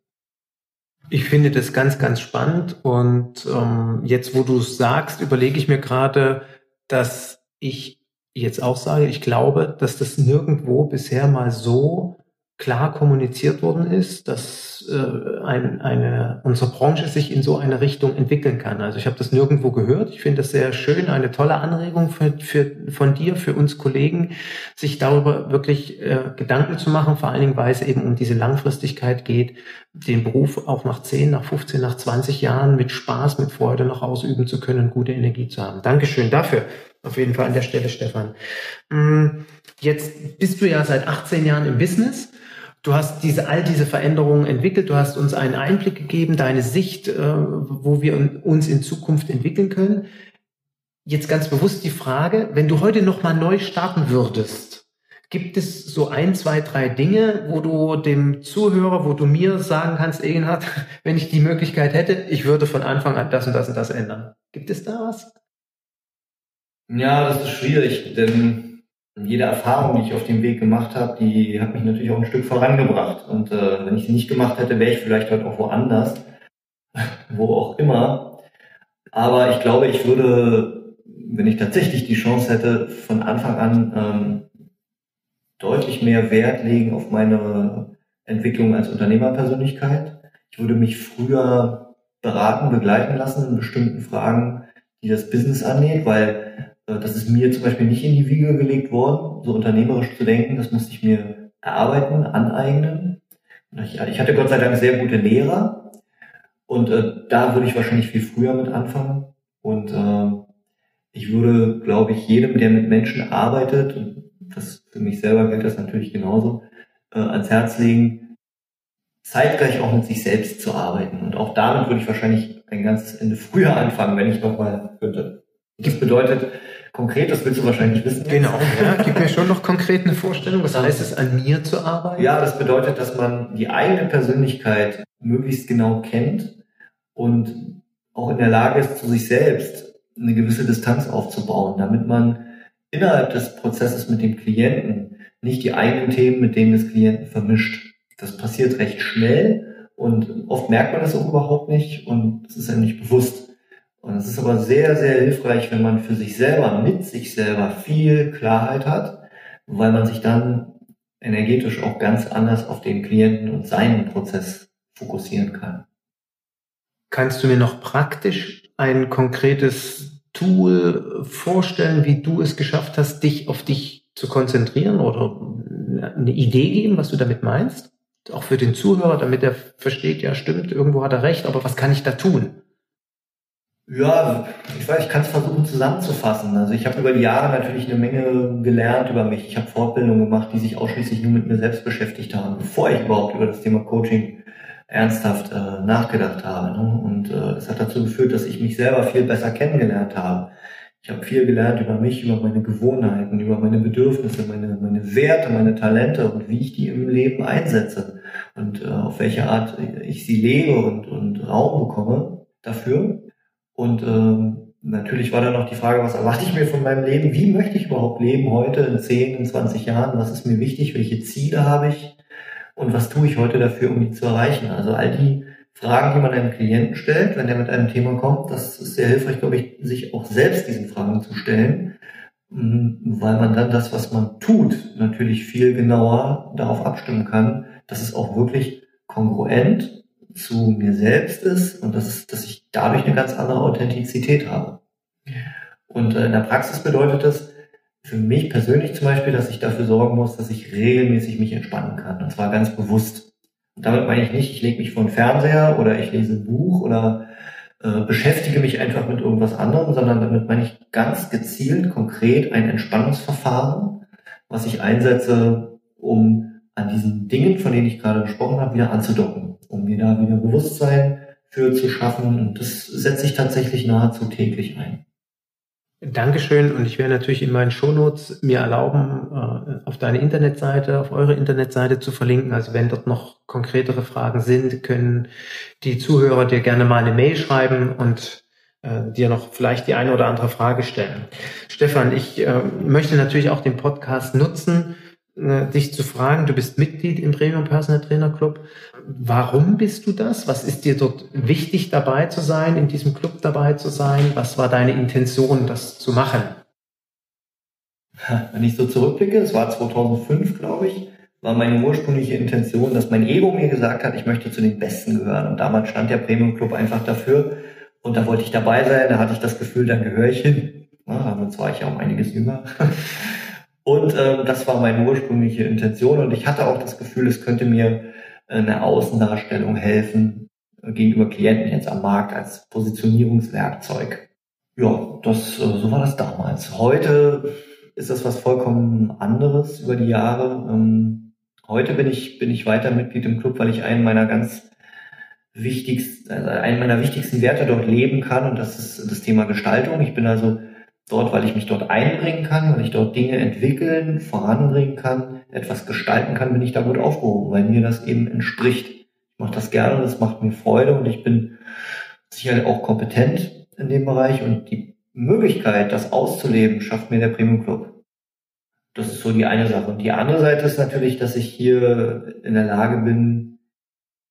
Ich finde das ganz, ganz spannend und ähm, jetzt, wo du es sagst, überlege ich mir gerade, dass ich jetzt auch sage, ich glaube, dass das nirgendwo bisher mal so klar kommuniziert worden ist, dass äh, ein, eine, unsere Branche sich in so eine Richtung entwickeln kann. Also ich habe das nirgendwo gehört. Ich finde das sehr schön, eine tolle Anregung für, für, von dir, für uns Kollegen, sich darüber wirklich äh, Gedanken zu machen, vor allen Dingen, weil es eben um diese Langfristigkeit geht, den Beruf auch nach 10, nach 15, nach 20 Jahren mit Spaß, mit Freude noch ausüben zu können, gute Energie zu haben. Dankeschön dafür. Auf jeden Fall an der Stelle, Stefan. Mm, jetzt bist du ja seit 18 Jahren im Business Du hast diese, all diese Veränderungen entwickelt. Du hast uns einen Einblick gegeben, deine Sicht, äh, wo wir uns in Zukunft entwickeln können. Jetzt ganz bewusst die Frage, wenn du heute nochmal neu starten würdest, gibt es so ein, zwei, drei Dinge, wo du dem Zuhörer, wo du mir sagen kannst, Egenhard, wenn ich die Möglichkeit hätte, ich würde von Anfang an das und das und das ändern. Gibt es da was? Ja, das ist schwierig, denn jede Erfahrung, die ich auf dem Weg gemacht habe, die hat mich natürlich auch ein Stück vorangebracht. Und äh, wenn ich sie nicht gemacht hätte, wäre ich vielleicht heute auch woanders, wo auch immer. Aber ich glaube, ich würde, wenn ich tatsächlich die Chance hätte, von Anfang an ähm, deutlich mehr Wert legen auf meine Entwicklung als Unternehmerpersönlichkeit. Ich würde mich früher beraten, begleiten lassen in bestimmten Fragen, die das Business angeht, weil das ist mir zum Beispiel nicht in die Wiege gelegt worden, so unternehmerisch zu denken. Das musste ich mir erarbeiten, aneignen. Ich, ich hatte Gott sei Dank sehr gute Lehrer und äh, da würde ich wahrscheinlich viel früher mit anfangen. Und äh, ich würde, glaube ich, jedem, der mit Menschen arbeitet, und das für mich selber gilt das natürlich genauso, äh, ans Herz legen, zeitgleich auch mit sich selbst zu arbeiten. Und auch damit würde ich wahrscheinlich ein ganzes Ende früher anfangen, wenn ich nochmal könnte. Das bedeutet, konkret, das willst du wahrscheinlich wissen. Genau, ja. Gib mir schon noch konkret eine Vorstellung. Was heißt es, an mir zu arbeiten? Ja, das bedeutet, dass man die eigene Persönlichkeit möglichst genau kennt und auch in der Lage ist, zu sich selbst eine gewisse Distanz aufzubauen, damit man innerhalb des Prozesses mit dem Klienten nicht die eigenen Themen mit denen des Klienten vermischt. Das passiert recht schnell und oft merkt man das auch überhaupt nicht und es ist einem nicht bewusst. Und es ist aber sehr, sehr hilfreich, wenn man für sich selber, mit sich selber viel Klarheit hat, weil man sich dann energetisch auch ganz anders auf den Klienten und seinen Prozess fokussieren kann. Kannst du mir noch praktisch ein konkretes Tool vorstellen, wie du es geschafft hast, dich auf dich zu konzentrieren oder eine Idee geben, was du damit meinst? Auch für den Zuhörer, damit er versteht, ja stimmt, irgendwo hat er recht, aber was kann ich da tun? Ja, ich weiß, ich kann es versuchen zusammenzufassen. Also ich habe über die Jahre natürlich eine Menge gelernt über mich. Ich habe Fortbildungen gemacht, die sich ausschließlich nur mit mir selbst beschäftigt haben, bevor ich überhaupt über das Thema Coaching ernsthaft äh, nachgedacht habe. Ne? Und äh, es hat dazu geführt, dass ich mich selber viel besser kennengelernt habe. Ich habe viel gelernt über mich, über meine Gewohnheiten, über meine Bedürfnisse, meine, meine Werte, meine Talente und wie ich die im Leben einsetze und äh, auf welche Art ich sie lebe und, und Raum bekomme dafür. Und ähm, natürlich war dann noch die Frage, was erwarte ich mir von meinem Leben? Wie möchte ich überhaupt leben heute in 10, in 20 Jahren? Was ist mir wichtig? Welche Ziele habe ich? Und was tue ich heute dafür, um die zu erreichen? Also all die Fragen, die man einem Klienten stellt, wenn er mit einem Thema kommt, das ist sehr hilfreich, glaube ich, sich auch selbst diesen Fragen zu stellen, mm, weil man dann das, was man tut, natürlich viel genauer darauf abstimmen kann, dass es auch wirklich kongruent zu mir selbst ist und das ist, dass ich dadurch eine ganz andere Authentizität habe. Und äh, in der Praxis bedeutet das für mich persönlich zum Beispiel, dass ich dafür sorgen muss, dass ich regelmäßig mich entspannen kann. Und zwar ganz bewusst. Und damit meine ich nicht, ich lege mich vor den Fernseher oder ich lese ein Buch oder äh, beschäftige mich einfach mit irgendwas anderem, sondern damit meine ich ganz gezielt, konkret ein Entspannungsverfahren, was ich einsetze, um an diesen Dingen, von denen ich gerade gesprochen habe, wieder anzudocken um mir da wieder Bewusstsein für zu schaffen. Und das setze ich tatsächlich nahezu täglich ein. Dankeschön. Und ich werde natürlich in meinen Shownotes mir erlauben, äh, auf deine Internetseite, auf eure Internetseite zu verlinken. Also wenn dort noch konkretere Fragen sind, können die Zuhörer dir gerne mal eine Mail schreiben und äh, dir noch vielleicht die eine oder andere Frage stellen. Stefan, ich äh, möchte natürlich auch den Podcast nutzen, dich zu fragen, du bist Mitglied im Premium Personal Trainer Club. Warum bist du das? Was ist dir dort wichtig dabei zu sein, in diesem Club dabei zu sein? Was war deine Intention, das zu machen? Wenn ich so zurückblicke, es war 2005, glaube ich, war meine ursprüngliche Intention, dass mein Ego mir gesagt hat, ich möchte zu den Besten gehören. Und damals stand der Premium Club einfach dafür. Und da wollte ich dabei sein, da hatte ich das Gefühl, dann gehöre ich hin. Ja, damals war ich ja um einiges jünger. Und ähm, das war meine ursprüngliche Intention. Und ich hatte auch das Gefühl, es könnte mir eine Außendarstellung helfen äh, gegenüber Klienten jetzt am Markt als Positionierungswerkzeug. Ja, das, äh, so war das damals. Heute ist das was vollkommen anderes über die Jahre. Ähm, heute bin ich, bin ich weiter Mitglied im Club, weil ich einen meiner ganz wichtigsten, also einen meiner wichtigsten Werte dort leben kann und das ist das Thema Gestaltung. Ich bin also dort, weil ich mich dort einbringen kann, weil ich dort Dinge entwickeln, voranbringen kann, etwas gestalten kann, bin ich da gut aufgehoben, weil mir das eben entspricht. Ich mache das gerne, das macht mir Freude und ich bin sicherlich auch kompetent in dem Bereich und die Möglichkeit, das auszuleben, schafft mir der Premium Club. Das ist so die eine Sache. Und die andere Seite ist natürlich, dass ich hier in der Lage bin,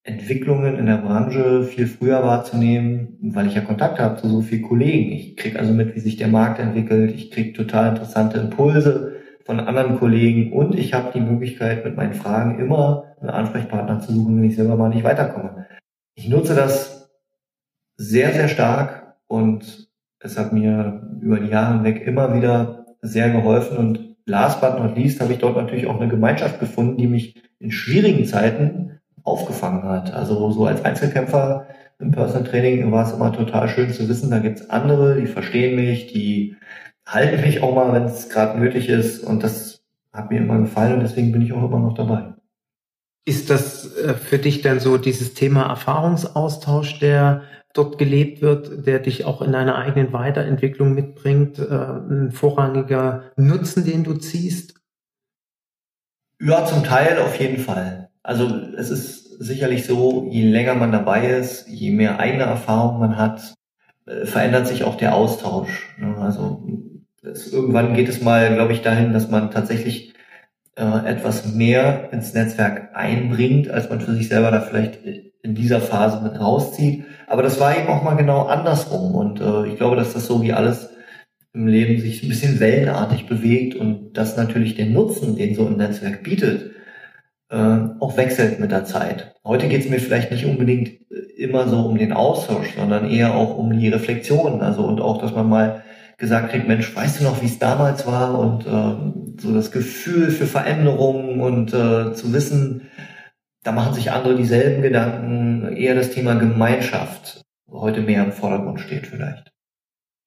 Entwicklungen in der Branche viel früher wahrzunehmen, weil ich ja Kontakt habe zu so vielen Kollegen. Ich kriege also mit, wie sich der Markt entwickelt. Ich kriege total interessante Impulse von anderen Kollegen und ich habe die Möglichkeit, mit meinen Fragen immer einen Ansprechpartner zu suchen, wenn ich selber mal nicht weiterkomme. Ich nutze das sehr, sehr stark und es hat mir über die Jahre hinweg immer wieder sehr geholfen und last but not least habe ich dort natürlich auch eine Gemeinschaft gefunden, die mich in schwierigen Zeiten aufgefangen hat. Also so als Einzelkämpfer im Personal Training war es immer total schön zu wissen, da gibt's andere, die verstehen mich, die halten mich auch mal, wenn es gerade nötig ist. Und das hat mir immer gefallen und deswegen bin ich auch immer noch dabei. Ist das äh, für dich dann so dieses Thema Erfahrungsaustausch, der dort gelebt wird, der dich auch in deiner eigenen Weiterentwicklung mitbringt, äh, ein vorrangiger Nutzen, den du ziehst? Ja, zum Teil auf jeden Fall. Also es ist sicherlich so, je länger man dabei ist, je mehr eigene Erfahrung man hat, äh, verändert sich auch der Austausch. Ne? Also es, irgendwann geht es mal, glaube ich, dahin, dass man tatsächlich äh, etwas mehr ins Netzwerk einbringt, als man für sich selber da vielleicht in dieser Phase mit rauszieht. Aber das war eben auch mal genau andersrum. Und äh, ich glaube, dass das so wie alles im Leben sich ein bisschen wellenartig bewegt und dass natürlich der Nutzen, den so ein Netzwerk bietet, äh, auch wechselt mit der Zeit. Heute geht es mir vielleicht nicht unbedingt äh, immer so um den Austausch, sondern eher auch um die Reflexion. Also und auch, dass man mal gesagt kriegt, Mensch, weißt du noch, wie es damals war? Und äh, so das Gefühl für Veränderungen und äh, zu wissen, da machen sich andere dieselben Gedanken, eher das Thema Gemeinschaft heute mehr im Vordergrund steht vielleicht.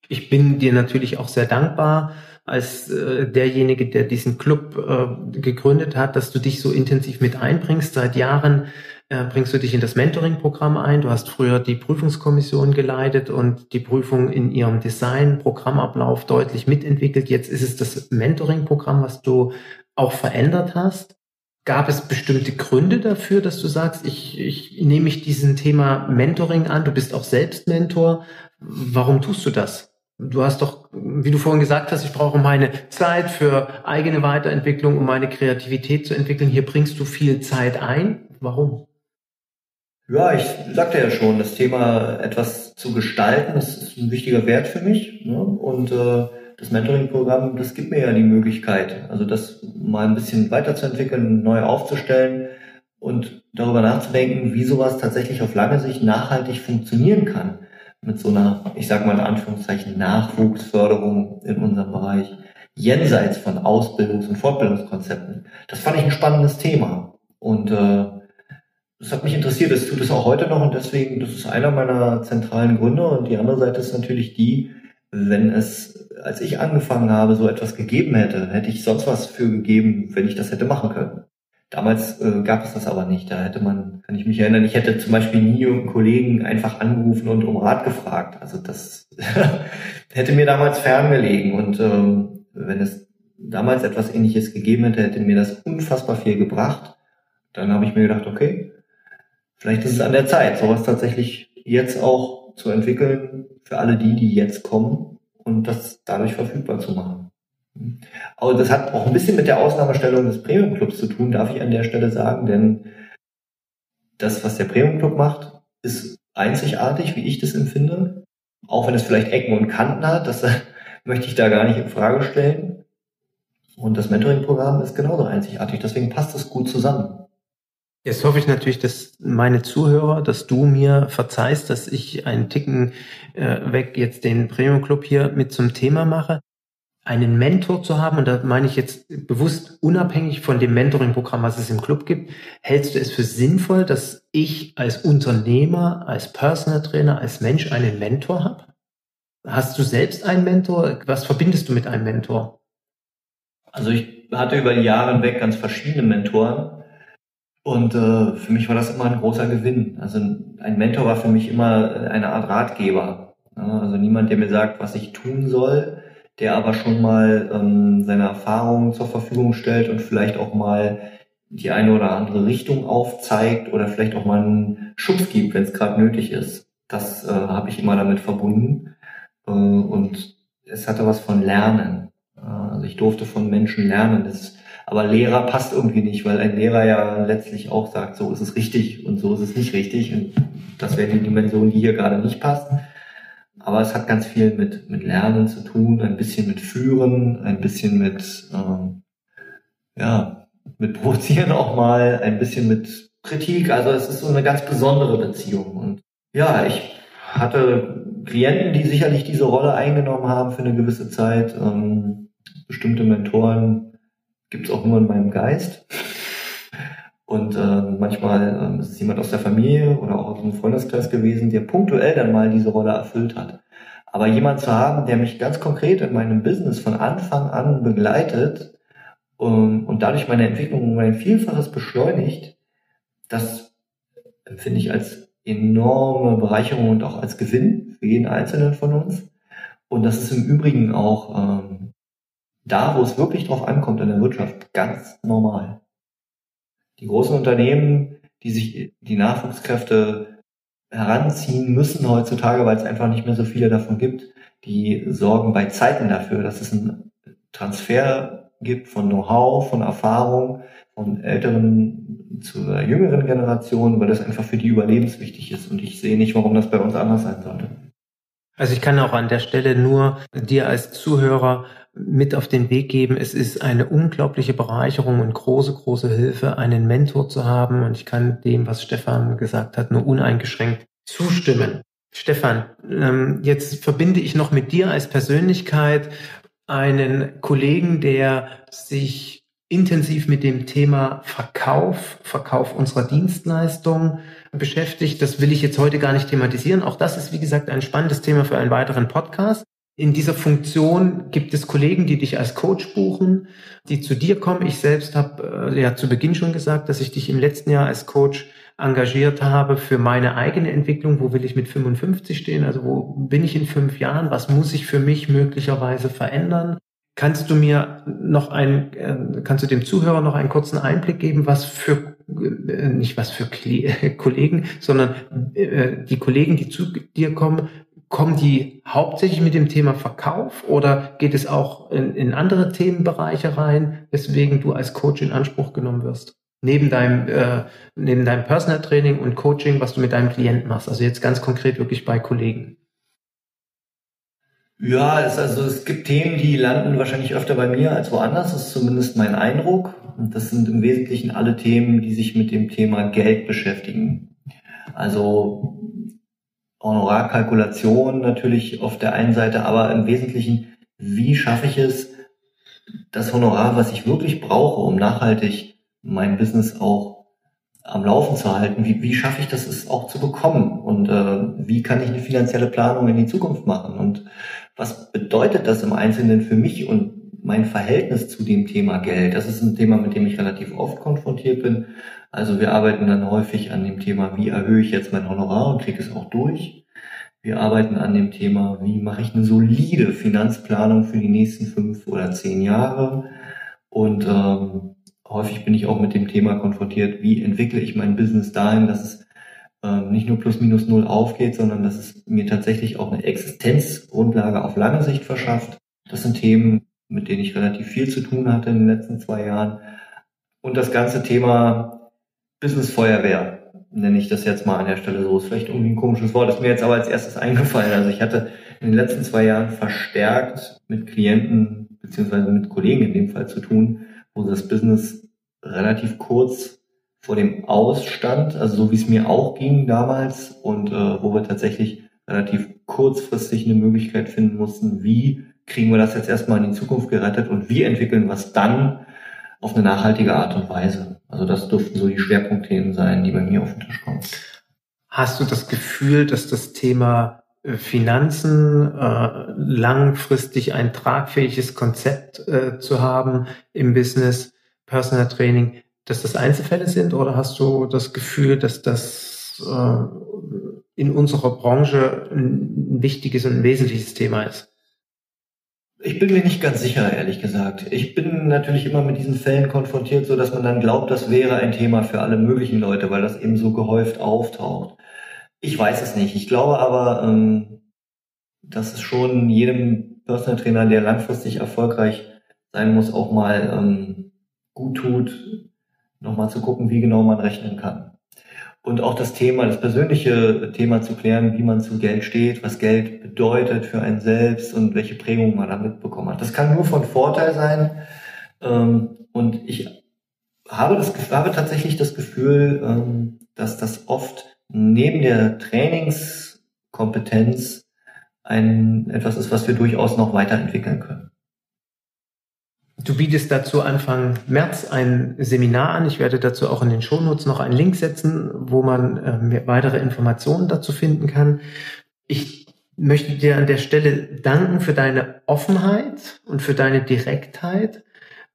Ich bin dir natürlich auch sehr dankbar als äh, derjenige, der diesen Club äh, gegründet hat, dass du dich so intensiv mit einbringst. Seit Jahren äh, bringst du dich in das Mentoring-Programm ein. Du hast früher die Prüfungskommission geleitet und die Prüfung in ihrem Design, Programmablauf deutlich mitentwickelt. Jetzt ist es das Mentoring-Programm, was du auch verändert hast. Gab es bestimmte Gründe dafür, dass du sagst, ich, ich nehme mich diesem Thema Mentoring an, du bist auch selbst Mentor. Warum tust du das? Du hast doch, wie du vorhin gesagt hast, ich brauche meine Zeit für eigene Weiterentwicklung, um meine Kreativität zu entwickeln. Hier bringst du viel Zeit ein. Warum? Ja, ich sagte ja schon, das Thema etwas zu gestalten, das ist ein wichtiger Wert für mich. Ne? Und äh, das Mentoring-Programm, das gibt mir ja die Möglichkeit, also das mal ein bisschen weiterzuentwickeln, neu aufzustellen und darüber nachzudenken, wie sowas tatsächlich auf lange Sicht nachhaltig funktionieren kann mit so einer, ich sag mal in Anführungszeichen, Nachwuchsförderung in unserem Bereich, jenseits von Ausbildungs- und Fortbildungskonzepten. Das fand ich ein spannendes Thema. Und äh, das hat mich interessiert, es tut es auch heute noch und deswegen, das ist einer meiner zentralen Gründe. Und die andere Seite ist natürlich die, wenn es, als ich angefangen habe, so etwas gegeben hätte, hätte ich sonst was für gegeben, wenn ich das hätte machen können. Damals äh, gab es das aber nicht. Da hätte man, kann ich mich erinnern, ich hätte zum Beispiel nie irgendeinen Kollegen einfach angerufen und um Rat gefragt. Also das hätte mir damals ferngelegen. Und ähm, wenn es damals etwas ähnliches gegeben hätte, hätte mir das unfassbar viel gebracht. Dann habe ich mir gedacht, okay, vielleicht ist es an der Zeit, sowas tatsächlich jetzt auch zu entwickeln für alle die, die jetzt kommen und das dadurch verfügbar zu machen. Aber das hat auch ein bisschen mit der Ausnahmestellung des Premium Clubs zu tun, darf ich an der Stelle sagen, denn das, was der Premium Club macht, ist einzigartig, wie ich das empfinde. Auch wenn es vielleicht Ecken und Kanten hat, das möchte ich da gar nicht in Frage stellen. Und das Mentoring-Programm ist genauso einzigartig. Deswegen passt es gut zusammen. Jetzt hoffe ich natürlich, dass meine Zuhörer, dass du mir verzeihst, dass ich einen Ticken äh, weg jetzt den Premium Club hier mit zum Thema mache. Einen Mentor zu haben, und da meine ich jetzt bewusst unabhängig von dem Mentoring-Programm, was es im Club gibt, hältst du es für sinnvoll, dass ich als Unternehmer, als Personal Trainer, als Mensch einen Mentor habe? Hast du selbst einen Mentor? Was verbindest du mit einem Mentor? Also ich hatte über die Jahre hinweg ganz verschiedene Mentoren und äh, für mich war das immer ein großer Gewinn. Also ein Mentor war für mich immer eine Art Ratgeber. Also niemand, der mir sagt, was ich tun soll, der aber schon mal ähm, seine Erfahrungen zur Verfügung stellt und vielleicht auch mal die eine oder andere Richtung aufzeigt oder vielleicht auch mal einen Schubs gibt, wenn es gerade nötig ist. Das äh, habe ich immer damit verbunden. Äh, und es hatte was von Lernen. Äh, also ich durfte von Menschen lernen. Das aber Lehrer passt irgendwie nicht, weil ein Lehrer ja letztlich auch sagt, so ist es richtig und so ist es nicht richtig. Und das wäre die Dimension, die hier gerade nicht passt. Aber es hat ganz viel mit, mit Lernen zu tun, ein bisschen mit Führen, ein bisschen mit, ähm, ja, mit Provozieren auch mal, ein bisschen mit Kritik. Also es ist so eine ganz besondere Beziehung. Und ja, ich hatte Klienten, die sicherlich diese Rolle eingenommen haben für eine gewisse Zeit. Ähm, bestimmte Mentoren, gibt es auch nur in meinem Geist. Und äh, manchmal äh, ist es jemand aus der Familie oder auch aus einem Freundeskreis gewesen, der punktuell dann mal diese Rolle erfüllt hat. Aber jemand zu haben, der mich ganz konkret in meinem Business von Anfang an begleitet um, und dadurch meine Entwicklung um ein Vielfaches beschleunigt, das empfinde ich als enorme Bereicherung und auch als Gewinn für jeden Einzelnen von uns. Und das ist im Übrigen auch ähm, da, wo es wirklich drauf ankommt in der Wirtschaft, ganz normal. Die großen Unternehmen, die sich die Nachwuchskräfte heranziehen müssen heutzutage, weil es einfach nicht mehr so viele davon gibt, die sorgen bei Zeiten dafür, dass es einen Transfer gibt von Know-how, von Erfahrung, von älteren zur jüngeren Generation, weil das einfach für die überlebenswichtig ist. Und ich sehe nicht, warum das bei uns anders sein sollte. Also ich kann auch an der Stelle nur dir als Zuhörer mit auf den Weg geben. Es ist eine unglaubliche Bereicherung und große, große Hilfe, einen Mentor zu haben. Und ich kann dem, was Stefan gesagt hat, nur uneingeschränkt zustimmen. Stefan, ähm, jetzt verbinde ich noch mit dir als Persönlichkeit einen Kollegen, der sich intensiv mit dem Thema Verkauf, Verkauf unserer Dienstleistung beschäftigt. Das will ich jetzt heute gar nicht thematisieren. Auch das ist, wie gesagt, ein spannendes Thema für einen weiteren Podcast. In dieser Funktion gibt es Kollegen, die dich als Coach buchen, die zu dir kommen. Ich selbst habe äh, ja zu Beginn schon gesagt, dass ich dich im letzten Jahr als Coach engagiert habe für meine eigene Entwicklung. Wo will ich mit 55 stehen? Also wo bin ich in fünf Jahren? Was muss ich für mich möglicherweise verändern? Kannst du mir noch ein, äh, kannst du dem Zuhörer noch einen kurzen Einblick geben, was für äh, nicht was für Kollegen, sondern äh, die Kollegen, die zu dir kommen, kommen die hauptsächlich mit dem Thema Verkauf oder geht es auch in, in andere Themenbereiche rein, weswegen du als Coach in Anspruch genommen wirst? Neben deinem, äh, neben deinem Personal Training und Coaching, was du mit deinem Klienten machst. Also jetzt ganz konkret wirklich bei Kollegen. Ja, es, also es gibt Themen, die landen wahrscheinlich öfter bei mir als woanders. Das ist zumindest mein Eindruck. Und das sind im Wesentlichen alle Themen, die sich mit dem Thema Geld beschäftigen. Also Honorarkalkulation natürlich auf der einen Seite, aber im Wesentlichen, wie schaffe ich es, das Honorar, was ich wirklich brauche, um nachhaltig mein Business auch am Laufen zu halten, wie, wie schaffe ich das, es auch zu bekommen? Und äh, wie kann ich eine finanzielle Planung in die Zukunft machen? Und was bedeutet das im Einzelnen für mich und mein Verhältnis zu dem Thema Geld? Das ist ein Thema, mit dem ich relativ oft konfrontiert bin also wir arbeiten dann häufig an dem Thema, wie erhöhe ich jetzt mein Honorar und kriege es auch durch. Wir arbeiten an dem Thema, wie mache ich eine solide Finanzplanung für die nächsten fünf oder zehn Jahre. Und ähm, häufig bin ich auch mit dem Thema konfrontiert, wie entwickle ich mein Business dahin, dass es ähm, nicht nur plus minus null aufgeht, sondern dass es mir tatsächlich auch eine Existenzgrundlage auf lange Sicht verschafft. Das sind Themen, mit denen ich relativ viel zu tun hatte in den letzten zwei Jahren. Und das ganze Thema Business Feuerwehr, nenne ich das jetzt mal an der Stelle so. Ist vielleicht irgendwie ein komisches Wort, ist mir jetzt aber als erstes eingefallen. Also ich hatte in den letzten zwei Jahren verstärkt mit Klienten beziehungsweise mit Kollegen in dem Fall zu tun, wo das Business relativ kurz vor dem Ausstand, also so wie es mir auch ging damals und äh, wo wir tatsächlich relativ kurzfristig eine Möglichkeit finden mussten, wie kriegen wir das jetzt erstmal in die Zukunft gerettet und wie entwickeln wir es dann auf eine nachhaltige Art und Weise. Also das dürften so die Schwerpunktthemen sein, die bei mir auf den Tisch kommen. Hast du das Gefühl, dass das Thema äh, Finanzen äh, langfristig ein tragfähiges Konzept äh, zu haben im Business, Personal Training, dass das Einzelfälle sind oder hast du das Gefühl, dass das äh, in unserer Branche ein wichtiges und ein wesentliches Thema ist? Ich bin mir nicht ganz sicher, ehrlich gesagt. Ich bin natürlich immer mit diesen Fällen konfrontiert, so dass man dann glaubt, das wäre ein Thema für alle möglichen Leute, weil das eben so gehäuft auftaucht. Ich weiß es nicht. Ich glaube aber, ähm, dass es schon jedem Personal Trainer, der langfristig erfolgreich sein muss, auch mal ähm, gut tut, nochmal zu gucken, wie genau man rechnen kann. Und auch das Thema, das persönliche Thema zu klären, wie man zu Geld steht, was Geld bedeutet für einen selbst und welche Prägung man da mitbekommen hat. Das kann nur von Vorteil sein. Ähm, und ich habe, das, habe tatsächlich das Gefühl, ähm, dass das oft neben der Trainingskompetenz ein, etwas ist, was wir durchaus noch weiterentwickeln können. Du bietest dazu Anfang März ein Seminar an. Ich werde dazu auch in den Shownotes noch einen Link setzen, wo man äh, weitere Informationen dazu finden kann. Ich möchte dir an der Stelle danken für deine Offenheit und für deine Direktheit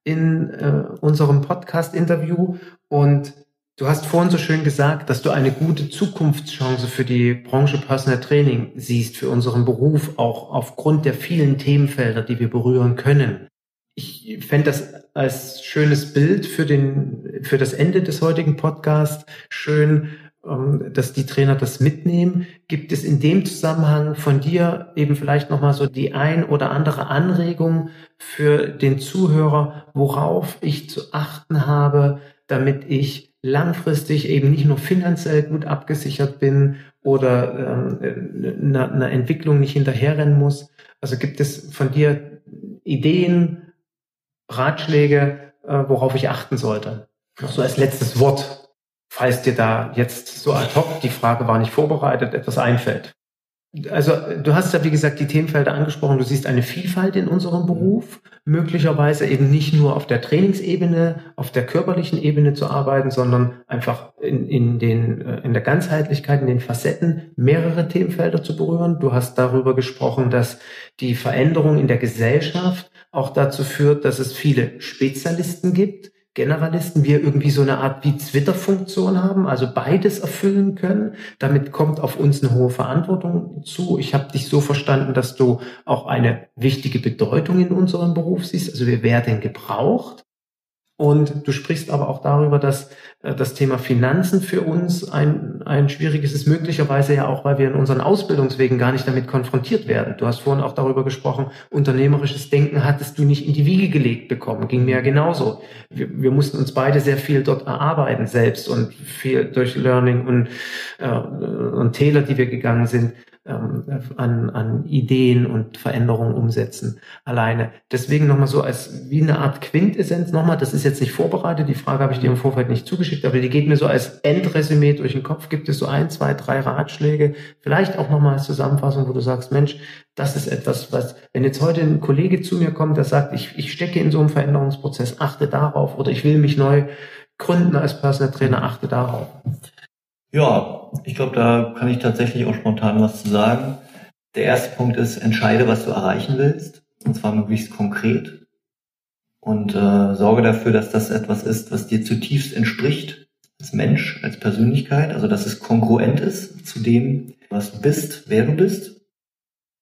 in äh, unserem Podcast-Interview und Du hast vorhin so schön gesagt, dass du eine gute Zukunftschance für die Branche Personal Training siehst, für unseren Beruf, auch aufgrund der vielen Themenfelder, die wir berühren können. Ich fände das als schönes Bild für den, für das Ende des heutigen Podcasts schön, ähm, dass die Trainer das mitnehmen. Gibt es in dem Zusammenhang von dir eben vielleicht nochmal so die ein oder andere Anregung für den Zuhörer, worauf ich zu achten habe, damit ich langfristig eben nicht nur finanziell gut abgesichert bin oder ähm, einer, einer Entwicklung nicht hinterherrennen muss. Also gibt es von dir Ideen, Ratschläge, äh, worauf ich achten sollte? Noch so als letztes Wort, falls dir da jetzt so ad hoc, die Frage war nicht vorbereitet, etwas einfällt. Also du hast ja, wie gesagt, die Themenfelder angesprochen. Du siehst eine Vielfalt in unserem Beruf, möglicherweise eben nicht nur auf der Trainingsebene, auf der körperlichen Ebene zu arbeiten, sondern einfach in, in, den, äh, in der Ganzheitlichkeit, in den Facetten mehrere Themenfelder zu berühren. Du hast darüber gesprochen, dass die Veränderung in der Gesellschaft auch dazu führt, dass es viele Spezialisten gibt, Generalisten, wir irgendwie so eine Art wie Twitter-Funktion haben, also beides erfüllen können. Damit kommt auf uns eine hohe Verantwortung zu. Ich habe dich so verstanden, dass du auch eine wichtige Bedeutung in unserem Beruf siehst. Also wir werden gebraucht. Und du sprichst aber auch darüber, dass äh, das Thema Finanzen für uns ein, ein schwieriges ist, möglicherweise ja auch, weil wir in unseren Ausbildungswegen gar nicht damit konfrontiert werden. Du hast vorhin auch darüber gesprochen, unternehmerisches Denken hattest du nicht in die Wiege gelegt bekommen. Ging mir ja genauso. Wir, wir mussten uns beide sehr viel dort erarbeiten selbst und viel durch Learning und, äh, und Täler, die wir gegangen sind ähm, an, an Ideen und Veränderungen umsetzen alleine. Deswegen nochmal so als wie eine Art Quintessenz nochmal, das ist jetzt nicht vorbereitet, die Frage habe ich dir im Vorfeld nicht zugeschickt, aber die geht mir so als Endresümee durch den Kopf. Gibt es so ein, zwei, drei Ratschläge, vielleicht auch nochmal als Zusammenfassung, wo du sagst, Mensch, das ist etwas, was, wenn jetzt heute ein Kollege zu mir kommt, der sagt, ich, ich stecke in so einem Veränderungsprozess, achte darauf oder ich will mich neu gründen als Personal Trainer, achte darauf. Ja, ich glaube, da kann ich tatsächlich auch spontan was zu sagen. Der erste Punkt ist, entscheide, was du erreichen willst, und zwar möglichst konkret. Und äh, sorge dafür, dass das etwas ist, was dir zutiefst entspricht, als Mensch, als Persönlichkeit, also dass es kongruent ist zu dem, was du bist, wer du bist.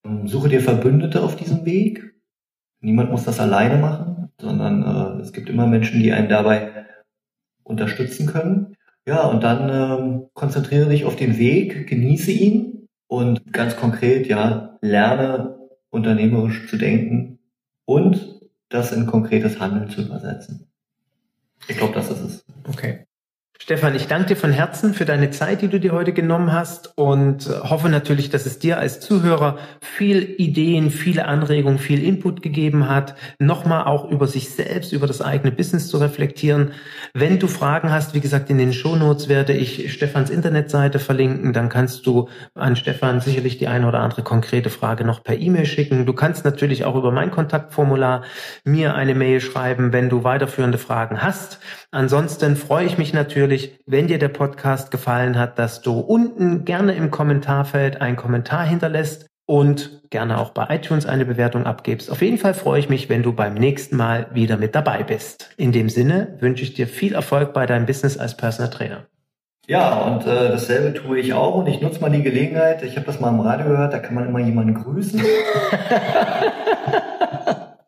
Ähm, suche dir Verbündete auf diesem Weg. Niemand muss das alleine machen, sondern äh, es gibt immer Menschen, die einen dabei unterstützen können. Ja, und dann ähm, konzentriere dich auf den Weg, genieße ihn und ganz konkret, ja, lerne unternehmerisch zu denken und das in konkretes Handeln zu übersetzen. Ich glaube, das ist es. Okay. Stefan, ich danke dir von Herzen für deine Zeit, die du dir heute genommen hast und hoffe natürlich, dass es dir als Zuhörer viel Ideen, viele Anregungen, viel Input gegeben hat, nochmal auch über sich selbst, über das eigene Business zu reflektieren. Wenn du Fragen hast, wie gesagt, in den Shownotes werde ich Stefans Internetseite verlinken, dann kannst du an Stefan sicherlich die eine oder andere konkrete Frage noch per E-Mail schicken. Du kannst natürlich auch über mein Kontaktformular mir eine Mail schreiben, wenn du weiterführende Fragen hast. Ansonsten freue ich mich natürlich, wenn dir der Podcast gefallen hat, dass du unten gerne im Kommentarfeld einen Kommentar hinterlässt und gerne auch bei iTunes eine Bewertung abgibst. Auf jeden Fall freue ich mich, wenn du beim nächsten Mal wieder mit dabei bist. In dem Sinne wünsche ich dir viel Erfolg bei deinem Business als Personal Trainer. Ja, und äh, dasselbe tue ich auch und ich nutze mal die Gelegenheit, ich habe das mal im Radio gehört, da kann man immer jemanden grüßen.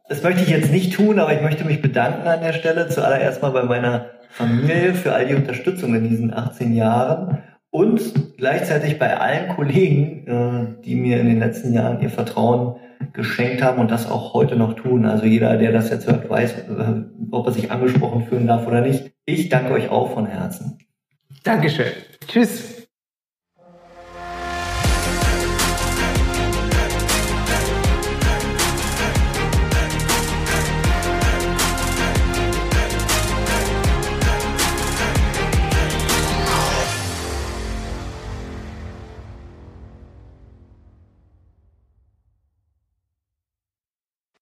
Das möchte ich jetzt nicht tun, aber ich möchte mich bedanken an der Stelle. Zuallererst mal bei meiner Familie für all die Unterstützung in diesen 18 Jahren und gleichzeitig bei allen Kollegen, äh, die mir in den letzten Jahren ihr Vertrauen geschenkt haben und das auch heute noch tun. Also jeder, der das jetzt hört, weiß, äh, ob er sich angesprochen fühlen darf oder nicht. Ich danke euch auch von Herzen. Dankeschön. Tschüss.